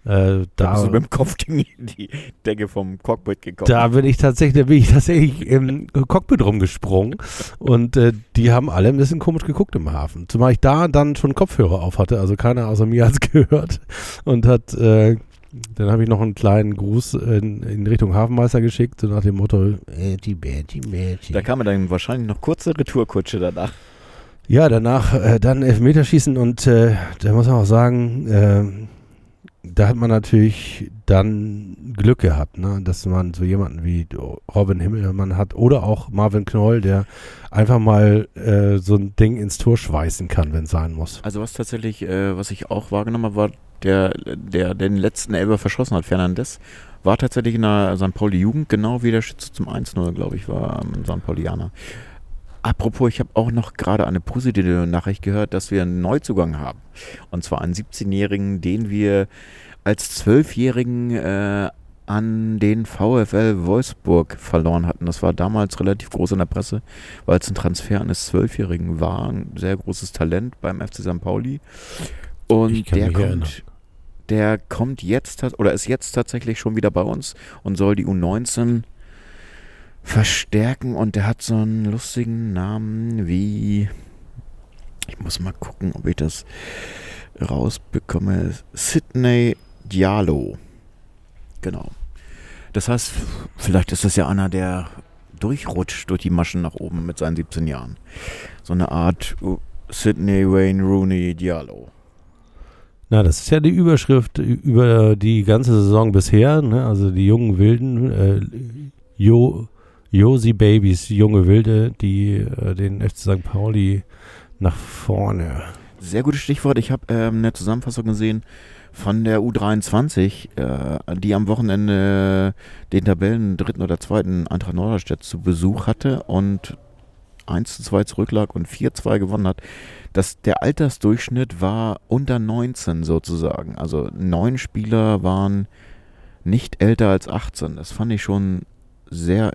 äh, Da bist du mit dem Kopf gegen die Decke vom Cockpit gekommen. da bin ich tatsächlich, bin ich tatsächlich im Cockpit rumgesprungen und äh, die haben alle ein bisschen komisch geguckt im Hafen. Zumal ich da dann schon Kopfhörer auf hatte, also keiner außer mir hat es *laughs* gehört und hat, äh, dann habe ich noch einen kleinen Gruß in, in Richtung Hafenmeister geschickt, so nach dem Motto, äh, die Betty. Da kam dann wahrscheinlich noch kurze Retourkutsche danach. Ja, danach äh, dann Elfmeterschießen und äh, da muss man auch sagen, äh, da hat man natürlich dann Glück gehabt, ne? dass man so jemanden wie Robin Himmelmann hat oder auch Marvin Knoll, der einfach mal äh, so ein Ding ins Tor schweißen kann, wenn es sein muss. Also was tatsächlich, äh, was ich auch wahrgenommen habe, war der, der den letzten Elber verschossen hat, Fernandes, war tatsächlich in der St. Pauli Jugend, genau wie der Schütze zum 1-0, glaube ich, war ähm, St. Paulianer. Apropos, ich habe auch noch gerade eine positive Nachricht gehört, dass wir einen Neuzugang haben. Und zwar einen 17-Jährigen, den wir als Zwölfjährigen äh, an den VfL Wolfsburg verloren hatten. Das war damals relativ groß in der Presse, weil es ein Transfer eines Zwölfjährigen war. Ein sehr großes Talent beim FC St. Pauli. Und der mich erinnern. kommt, der kommt jetzt oder ist jetzt tatsächlich schon wieder bei uns und soll die U19 verstärken. Und der hat so einen lustigen Namen wie. Ich muss mal gucken, ob ich das rausbekomme. Sydney Diallo. Genau. Das heißt, vielleicht ist das ja einer, der durchrutscht durch die Maschen nach oben mit seinen 17 Jahren. So eine Art uh, Sydney Wayne Rooney Diallo. Na, das ist ja die Überschrift über die ganze Saison bisher, ne? also die jungen Wilden, äh, jo, Josi Babys, junge Wilde, die äh, den FC St. Pauli nach vorne Sehr gutes Stichwort. Ich habe ähm, eine Zusammenfassung gesehen von der U23, äh, die am Wochenende den Tabellen dritten oder zweiten Eintracht Norderstedt zu Besuch hatte und 1 zu 2 zurücklag und 4-2 gewonnen hat. Das, der Altersdurchschnitt war unter 19 sozusagen. Also neun Spieler waren nicht älter als 18. Das fand ich schon sehr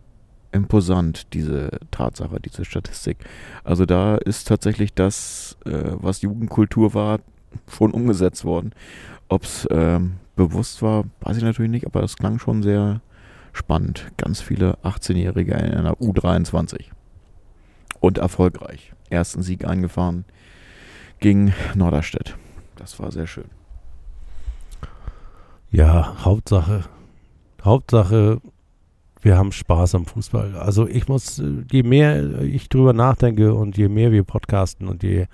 imposant, diese Tatsache, diese Statistik. Also da ist tatsächlich das, äh, was Jugendkultur war, schon umgesetzt worden. Ob es ähm, bewusst war, weiß ich natürlich nicht, aber es klang schon sehr spannend. Ganz viele 18-Jährige in einer U23. Und erfolgreich. Ersten Sieg eingefahren gegen Norderstedt. Das war sehr schön. Ja, Hauptsache, Hauptsache wir haben Spaß am Fußball. Also ich muss, je mehr ich drüber nachdenke und je mehr wir podcasten und je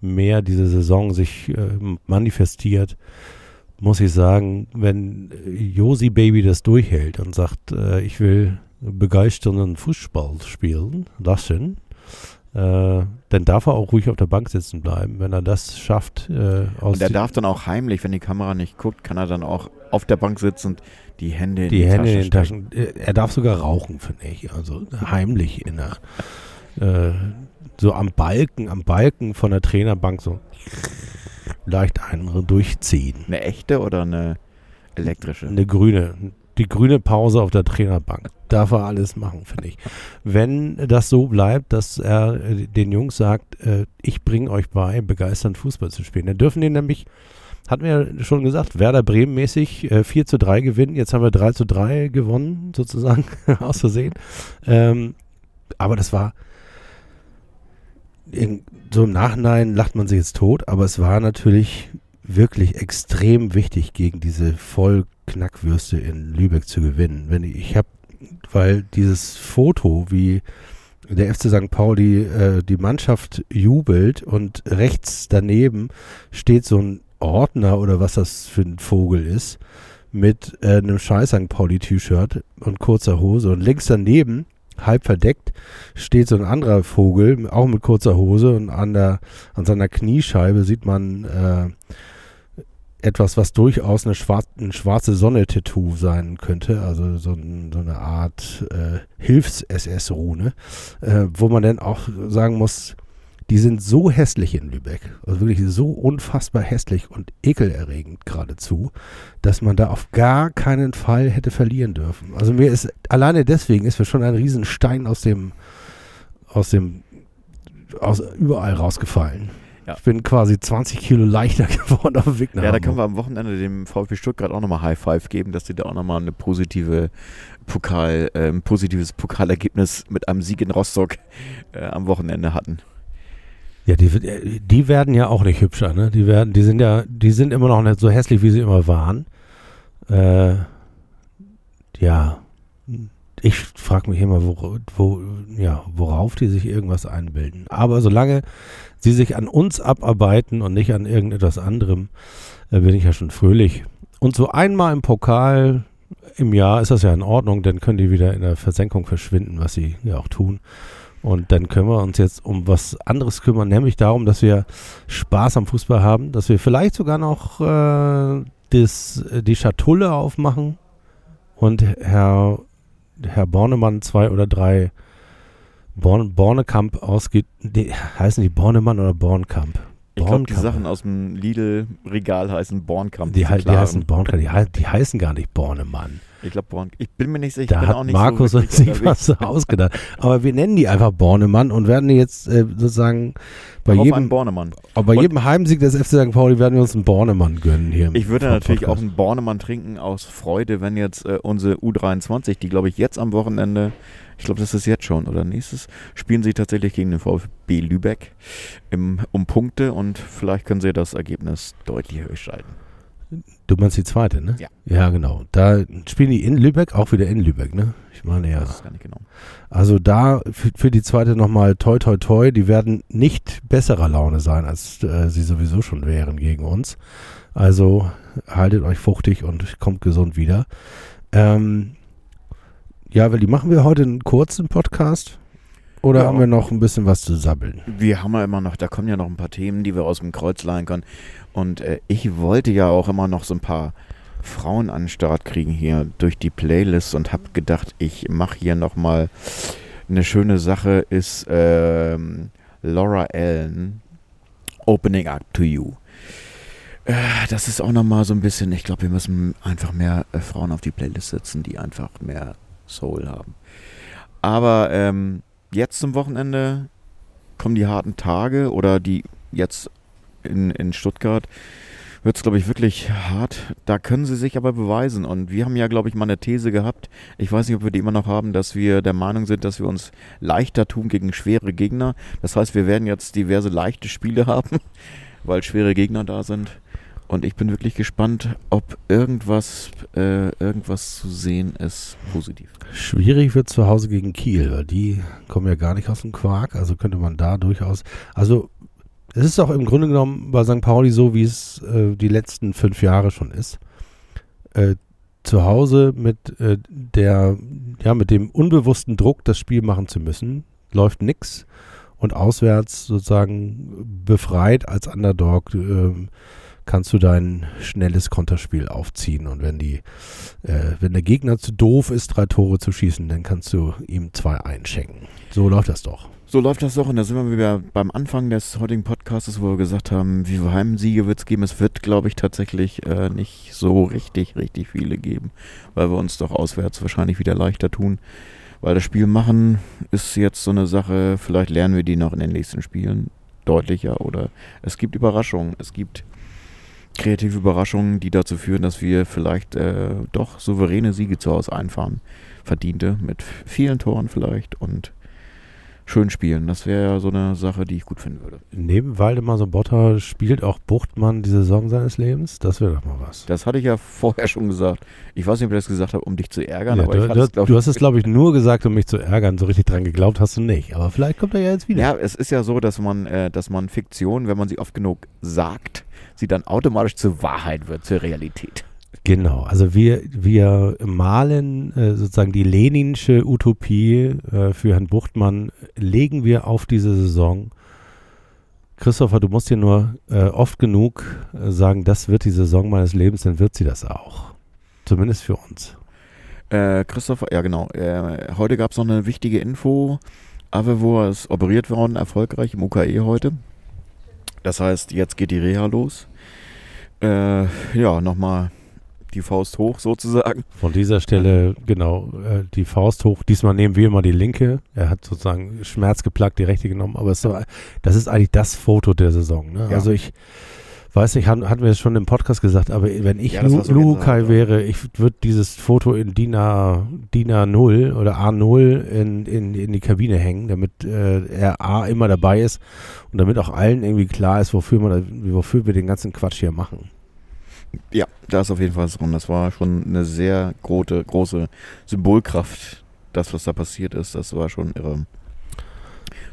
mehr diese Saison sich äh, manifestiert, muss ich sagen, wenn Josi Baby das durchhält und sagt, äh, ich will begeisternden Fußball spielen, lassen, äh, dann darf er auch ruhig auf der Bank sitzen bleiben, wenn er das schafft. Äh, Und er darf dann auch heimlich, wenn die Kamera nicht guckt, kann er dann auch auf der Bank sitzen und die Hände in die, die, Hände Tasche in den stecken. Taschen. Äh, Er darf sogar rauchen, finde ich. Also heimlich in der, äh, so am Balken, am Balken von der Trainerbank so leicht einen durchziehen. Eine echte oder eine elektrische? Eine grüne, die grüne Pause auf der Trainerbank. Darf er alles machen, finde ich. Wenn das so bleibt, dass er äh, den Jungs sagt, äh, ich bringe euch bei, begeisternd Fußball zu spielen, dann dürfen die nämlich, hatten wir ja schon gesagt, Werder Bremen mäßig äh, 4 zu 3 gewinnen. Jetzt haben wir 3 zu 3 gewonnen, sozusagen, *laughs* aus Versehen. Ähm, aber das war, in, so im Nachhinein lacht man sich jetzt tot, aber es war natürlich wirklich extrem wichtig, gegen diese Vollknackwürste in Lübeck zu gewinnen. Wenn ich, habe, weil dieses Foto, wie der FC St. Pauli äh, die Mannschaft jubelt und rechts daneben steht so ein Ordner oder was das für ein Vogel ist, mit äh, einem scheiß St. Pauli-T-Shirt und kurzer Hose und links daneben halb verdeckt steht so ein anderer Vogel, auch mit kurzer Hose und an, der, an seiner Kniescheibe sieht man äh, etwas, was durchaus eine, schwarz, eine schwarze Sonne-Tattoo sein könnte, also so, so eine Art äh, Hilfs-SS-Rune, äh, wo man dann auch sagen muss, die sind so hässlich in Lübeck, also wirklich so unfassbar hässlich und ekelerregend geradezu, dass man da auf gar keinen Fall hätte verlieren dürfen. Also mir ist, alleine deswegen ist mir schon ein Riesenstein aus dem, aus dem, aus überall rausgefallen. Ja. Ich bin quasi 20 Kilo leichter *laughs* geworden auf dem Weg nach Ja, da können wir am Wochenende dem VfB Stuttgart auch nochmal High Five geben, dass die da auch nochmal eine positive Pokal, äh, ein positives Pokalergebnis mit einem Sieg in Rostock äh, am Wochenende hatten. Ja, die, die werden ja auch nicht hübscher, ne? Die werden, die sind ja, die sind immer noch nicht so hässlich, wie sie immer waren. Äh, ja, ich frage mich immer, wo, wo, ja, worauf die sich irgendwas einbilden. Aber solange sie sich an uns abarbeiten und nicht an irgendetwas anderem, äh, bin ich ja schon fröhlich. Und so einmal im Pokal im Jahr ist das ja in Ordnung, dann können die wieder in der Versenkung verschwinden, was sie ja auch tun. Und dann können wir uns jetzt um was anderes kümmern, nämlich darum, dass wir Spaß am Fußball haben, dass wir vielleicht sogar noch äh, das, die Schatulle aufmachen und Herr, Herr Bornemann zwei oder drei Born, Bornekamp ausgeht. Nee, heißen die Bornemann oder Bornkamp? Ich glaube, die. Sachen aus dem Lidl-Regal heißen Bornkamp. Die, die klaren. heißen Bornkamp, die, die heißen gar nicht Bornemann. Ich glaube, Born. Ich bin mir nicht sicher. Da auch hat Markus so sich was ausgedacht. Aber wir nennen die einfach Bornemann und werden die jetzt äh, sozusagen bei Auf jedem, Bornemann. aber bei jedem Heimsieg des FC St. Pauli werden wir uns einen Bornemann gönnen hier. Ich würde natürlich auch Podcast. einen Bornemann trinken aus Freude, wenn jetzt äh, unsere U23, die glaube ich jetzt am Wochenende, ich glaube, das ist jetzt schon oder nächstes, spielen sie tatsächlich gegen den VfB Lübeck im, um Punkte und vielleicht können sie das Ergebnis deutlich höher schalten. Du meinst die zweite, ne? Ja. Ja, genau. Da spielen die in Lübeck, auch wieder in Lübeck, ne? Ich meine ja. Das gar nicht genau. Also da für, für die zweite nochmal toi toi toi, die werden nicht besserer Laune sein, als äh, sie sowieso schon wären gegen uns. Also haltet euch fruchtig und kommt gesund wieder. Ähm, ja, Willi, machen wir heute einen kurzen Podcast? Oder Ja. haben wir noch ein bisschen was zu sabbeln? Wir haben ja immer noch, da kommen ja noch ein paar Themen, die wir aus dem Kreuz leihen können. Und äh, ich wollte ja auch immer noch so ein paar Frauen an den Start kriegen hier durch die Playlist und habe gedacht, ich mache hier nochmal eine schöne Sache, ist ähm, Laura Allen, Opening Up to You. Äh, das ist auch nochmal so ein bisschen, ich glaube, wir müssen einfach mehr äh, Frauen auf die Playlist setzen, die einfach mehr Soul haben. Aber ähm, jetzt zum Wochenende kommen die harten Tage oder die jetzt in, in Stuttgart wird es, glaube ich, wirklich hart. Da können sie sich aber beweisen. Und wir haben ja, glaube ich, mal eine These gehabt. Ich weiß nicht, ob wir die immer noch haben, dass wir der Meinung sind, dass wir uns leichter tun gegen schwere Gegner. Das heißt, wir werden jetzt diverse leichte Spiele *laughs* haben, weil schwere Gegner da sind. Und ich bin wirklich gespannt, ob irgendwas, äh, irgendwas zu sehen ist positiv. Schwierig wird zu Hause gegen Kiel, weil die kommen ja gar nicht aus dem Quark, also könnte man da durchaus, also es ist auch im Grunde genommen bei St. Pauli so, wie es äh, die letzten fünf Jahre schon ist. Äh, zu Hause mit äh, der, ja, mit dem unbewussten Druck, das Spiel machen zu müssen, läuft nix und auswärts sozusagen befreit als Underdog ähm, kannst du dein schnelles Konterspiel aufziehen und wenn die, äh, wenn der Gegner zu doof ist, drei Tore zu schießen, dann kannst du ihm zwei einschenken. So läuft das doch. So läuft das doch und da sind wir wieder beim Anfang des heutigen Podcasts, wo wir gesagt haben, wie viele Heimsiege wird es geben. Es wird, glaube ich, tatsächlich äh, nicht so richtig, richtig viele geben, weil wir uns doch auswärts wahrscheinlich wieder leichter tun. Weil das Spiel machen ist jetzt so eine Sache, vielleicht lernen wir die noch in den nächsten Spielen deutlicher oder es gibt Überraschungen, es gibt kreative Überraschungen, die dazu führen, dass wir vielleicht äh, doch souveräne Siege zu Hause einfahren. Verdiente mit vielen Toren vielleicht und schön spielen. Das wäre ja so eine Sache, die ich gut finden würde. Neben Waldemar Sobotta spielt auch Buchtmann die Saison seines Lebens. Das wäre doch mal was. Das hatte ich ja *laughs* vorher schon gesagt. Ich weiß nicht, ob ich das gesagt habe, um dich zu ärgern, Ja, aber du, du, glaub du hast es, glaube ich, nur gesagt, um mich zu ärgern. So richtig dran geglaubt hast du nicht. Aber vielleicht kommt er ja jetzt wieder. Ja, es ist ja so, dass man, äh, dass man Fiktion, wenn man sie oft genug sagt, sie dann automatisch zur Wahrheit wird, zur Realität. Genau, also wir, wir malen äh, sozusagen die Leninsche Utopie äh, für Herrn Buchtmann, legen wir auf diese Saison. Christopher, du musst dir nur äh, oft genug äh, sagen, das wird die Saison meines Lebens, dann wird sie das auch. Zumindest für uns. Äh, Christopher, ja genau. Äh, heute gab es noch eine wichtige Info. Avevo ist operiert worden, erfolgreich im UKE heute. Das heißt, jetzt geht die Reha los. Äh, ja, nochmal die Faust hoch sozusagen. Von dieser Stelle, genau, äh, die Faust hoch. Diesmal nehmen wir mal die linke. Er hat sozusagen schmerzgeplagt die rechte genommen, aber es das ist eigentlich das Foto der Saison. Ne? Ja. Also ich weiß nicht, hatten, hatten wir es schon im Podcast gesagt, aber wenn ich Ja, Lu Lukai wäre, ich würde dieses Foto in DIN, A, DIN A0 oder A0 in, in, in die Kabine hängen, damit äh, er A immer dabei ist und damit auch allen irgendwie klar ist, wofür, man, wofür wir den ganzen Quatsch hier machen. Ja, da ist auf jeden Fall was drin. Das war schon eine sehr große, große Symbolkraft, das, was da passiert ist. Das war schon irre.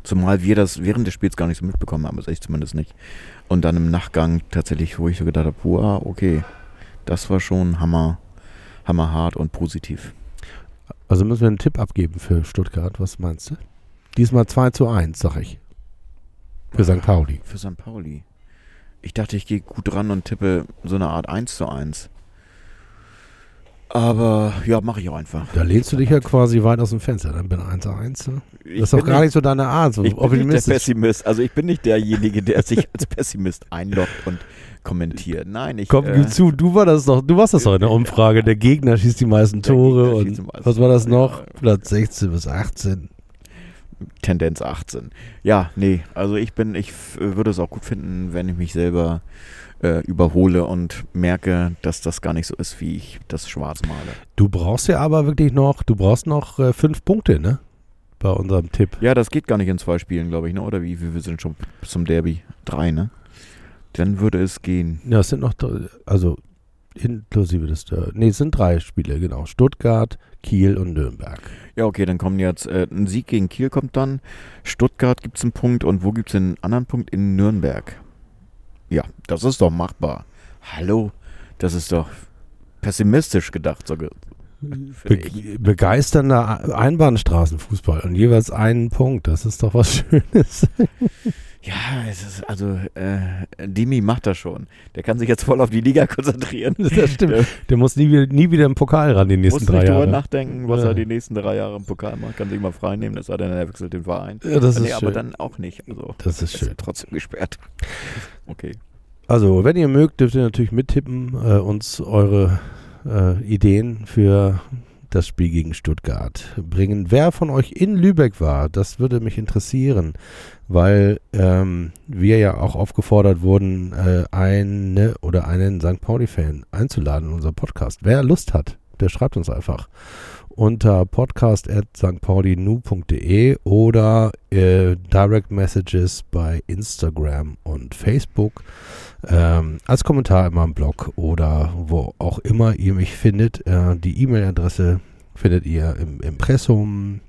Zumal wir das während des Spiels gar nicht so mitbekommen haben, also ich zumindest nicht. Und dann im Nachgang tatsächlich, wo ich so gedacht habe, puh, ah, okay, das war schon hammer, hammerhart und positiv. Also müssen wir einen Tipp abgeben für Stuttgart. Was meinst du? Diesmal 2 zu 1, sag ich. Für St. Pauli. Für St. Pauli. Ich dachte, ich gehe gut ran und tippe so eine Art 1 zu 1. Aber ja, mache ich auch einfach. Da lehnst du dich ja quasi weit aus dem Fenster. Dann bin 1 zu 1. Ne? Ich Das ist doch gar nicht so deine Art. So Ich bin nicht der. Pessimist. Also ich bin nicht derjenige, der sich als Pessimist einloggt und kommentiert. Nein, ich. Komm, äh, gib zu, du, war das doch, du warst das doch in der Umfrage. Der Gegner schießt die meisten Tore. Und meisten was war das noch? ja. Platz 16 bis 18. Tendenz 18. Ja, nee, also ich bin, ich würde es auch gut finden, wenn ich mich selber äh, überhole und merke, dass das gar nicht so ist, wie ich das schwarz male. Du brauchst ja aber wirklich noch, du brauchst noch äh, fünf Punkte, ne? Bei unserem Tipp. Ja, das geht gar nicht in zwei Spielen, glaube ich, ne? Oder wie, wie wir sind schon zum Derby? Drei, ne? Dann würde es gehen. Ja, es sind noch, also inklusive des, nee, es sind drei Spiele, genau. Stuttgart, Kiel und Nürnberg. Ja, okay, dann kommen jetzt äh, ein Sieg gegen Kiel kommt dann. Stuttgart gibt es einen Punkt und wo gibt es einen anderen Punkt? In Nürnberg. Ja, das ist doch machbar. Hallo, das ist doch pessimistisch gedacht, so ge finde ich. Be begeisternder Einbahnstraßenfußball und jeweils einen Punkt. Das ist doch was *laughs* Schönes. Ja, es ist, also, äh, Dimi macht das schon. Der kann sich jetzt voll auf die Liga konzentrieren. *laughs* Das stimmt. Der Der muss nie, wieder- nie wieder im Pokal ran, die nächsten muss drei nicht drüber Jahre. nachdenken, was Ja. er die nächsten drei Jahre im Pokal macht. Kann sich mal frei nehmen, es sei denn, er wechselt den Verein. Ja, das nee, ist aber schön. dann auch nicht. Also, Das ist ist ja schön. trotzdem gesperrt. Okay. Also, wenn ihr mögt, dürft ihr natürlich mittippen, äh, uns eure äh, Ideen für das Spiel gegen Stuttgart bringen. Wer von euch in Lübeck war, das würde mich interessieren, weil ähm, wir ja auch aufgefordert wurden, äh, eine oder einen St. Pauli-Fan einzuladen in unser Podcast. Wer Lust hat, der schreibt uns einfach. unter podcast.stpaulinu.de oder äh, Direct Messages bei Instagram und Facebook. Ähm, als Kommentar in meinem Blog oder wo auch immer ihr mich findet. Äh, die E-Mail-Adresse findet ihr im Impressum.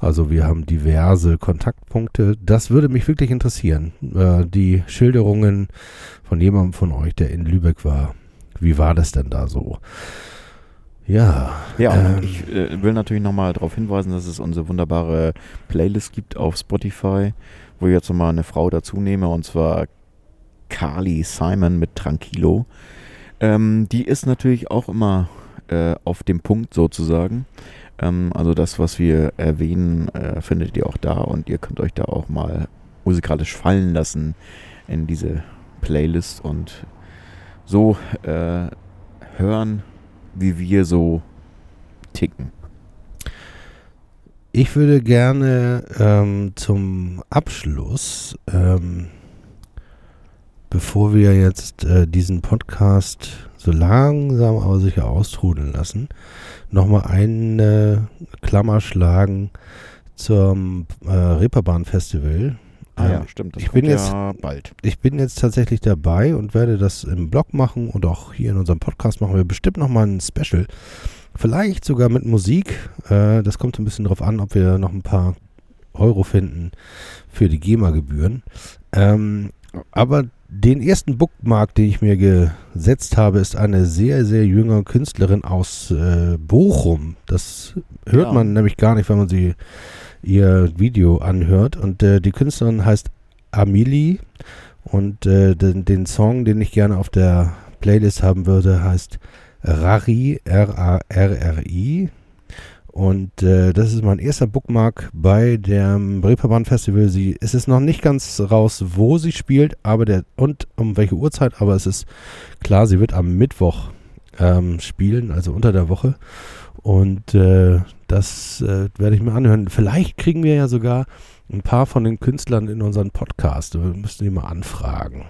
Also wir haben diverse Kontaktpunkte. Das würde mich wirklich interessieren. Äh, die Schilderungen von jemandem von euch, der in Lübeck war. Wie war das denn da so? Ja. Ja, und ähm, ich äh, will natürlich nochmal darauf hinweisen, dass es unsere wunderbare Playlist gibt auf Spotify, wo ich jetzt nochmal eine Frau dazu nehme, und zwar Carly Simon mit Tranquilo. Ähm, die ist natürlich auch immer äh, auf dem Punkt sozusagen. Ähm, also das, was wir erwähnen, äh, findet ihr auch da und ihr könnt euch da auch mal musikalisch fallen lassen in diese Playlist und so äh, hören, wie wir so ticken. Ich würde gerne ähm, zum Abschluss, ähm, bevor wir jetzt äh, diesen Podcast so langsam aber sicher austrudeln lassen, nochmal eine Klammer schlagen zum äh, Reeperbahn-Festival. Ah ja, Ähm, stimmt. Das ich bin ja bald. ich bin jetzt tatsächlich dabei und werde das im Blog machen und auch hier in unserem Podcast machen wir bestimmt nochmal ein Special. Vielleicht sogar mit Musik. Äh, das kommt ein bisschen drauf an, ob wir noch ein paar Euro finden für die GEMA-Gebühren. Ähm, aber den ersten Bookmark, den ich mir gesetzt habe, ist eine sehr, sehr junge Künstlerin aus äh, Bochum. Das hört Ja. man nämlich gar nicht, wenn man sie ihr Video anhört. Und äh, die Künstlerin heißt Amelie. Und äh, den, den Song, den ich gerne auf der Playlist haben würde, heißt Rari, R-A-R-R-I. Und äh, das ist mein erster Bookmark bei dem Reeperbahn Festival. Sie, es ist noch nicht ganz raus, wo sie spielt, aber der und um welche Uhrzeit, aber es ist klar, sie wird am Mittwoch ähm, spielen, also unter der Woche. Und äh, das äh, werde ich mir anhören. Vielleicht kriegen wir ja sogar ein paar von den Künstlern in unseren Podcast. Wir müssen die mal anfragen.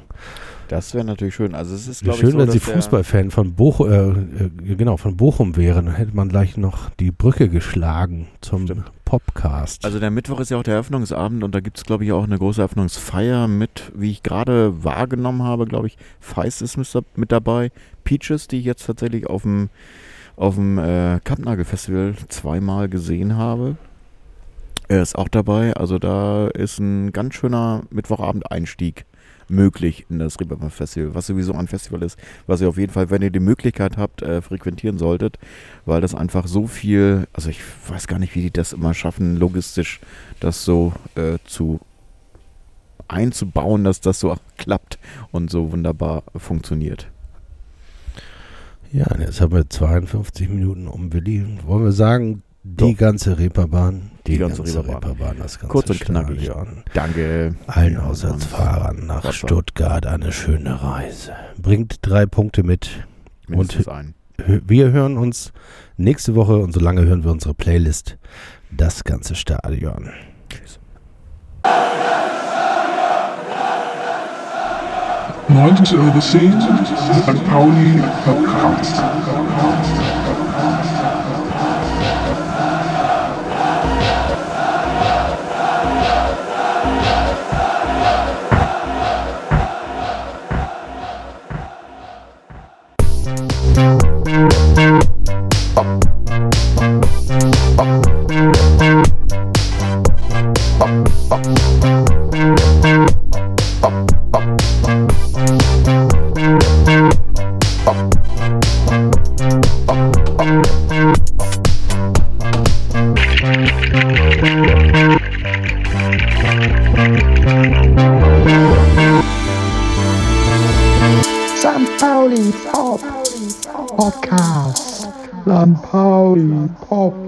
Das wäre natürlich schön. Also es ist, glaube ich, schön, so, wenn sie Fußballfan von Bochum, äh, äh, genau, von Bochum wären. Dann hätte man gleich noch die Brücke geschlagen zum Stimmt. Popcast. Also der Mittwoch ist ja auch der Eröffnungsabend und da gibt es, glaube ich, auch eine große Eröffnungsfeier mit, wie ich gerade wahrgenommen habe, glaube ich, Feist ist mit, mit dabei, Peaches, die ich jetzt tatsächlich auf dem auf dem äh, Kampnagel Festival zweimal gesehen habe. Er ist auch dabei, also da ist ein ganz schöner Mittwochabend-Einstieg möglich in das Reeperbahn Festival, was sowieso ein Festival ist, was ihr auf jeden Fall, wenn ihr die Möglichkeit habt, äh, frequentieren solltet, weil das einfach so viel, also ich weiß gar nicht, wie die das immer schaffen, logistisch das so äh, zu einzubauen, dass das so klappt und so wunderbar funktioniert. ja, jetzt haben wir 52 Minuten um Willi. Wollen wir sagen, die Doch. ganze Reeperbahn? Die ganze Reeperbahn. das ganze Kurz und knackig. Stadion. Danke. Allen Ja, Auswärtsfahrern nach Wasser. Stuttgart eine schöne Reise. Bringt drei Punkte mit. Mindestens ein. Hö- Wir hören uns nächste Woche und solange hören wir unsere Playlist Das ganze Stadion. Tschüss. 90 over scene, St. Pauli Podcast.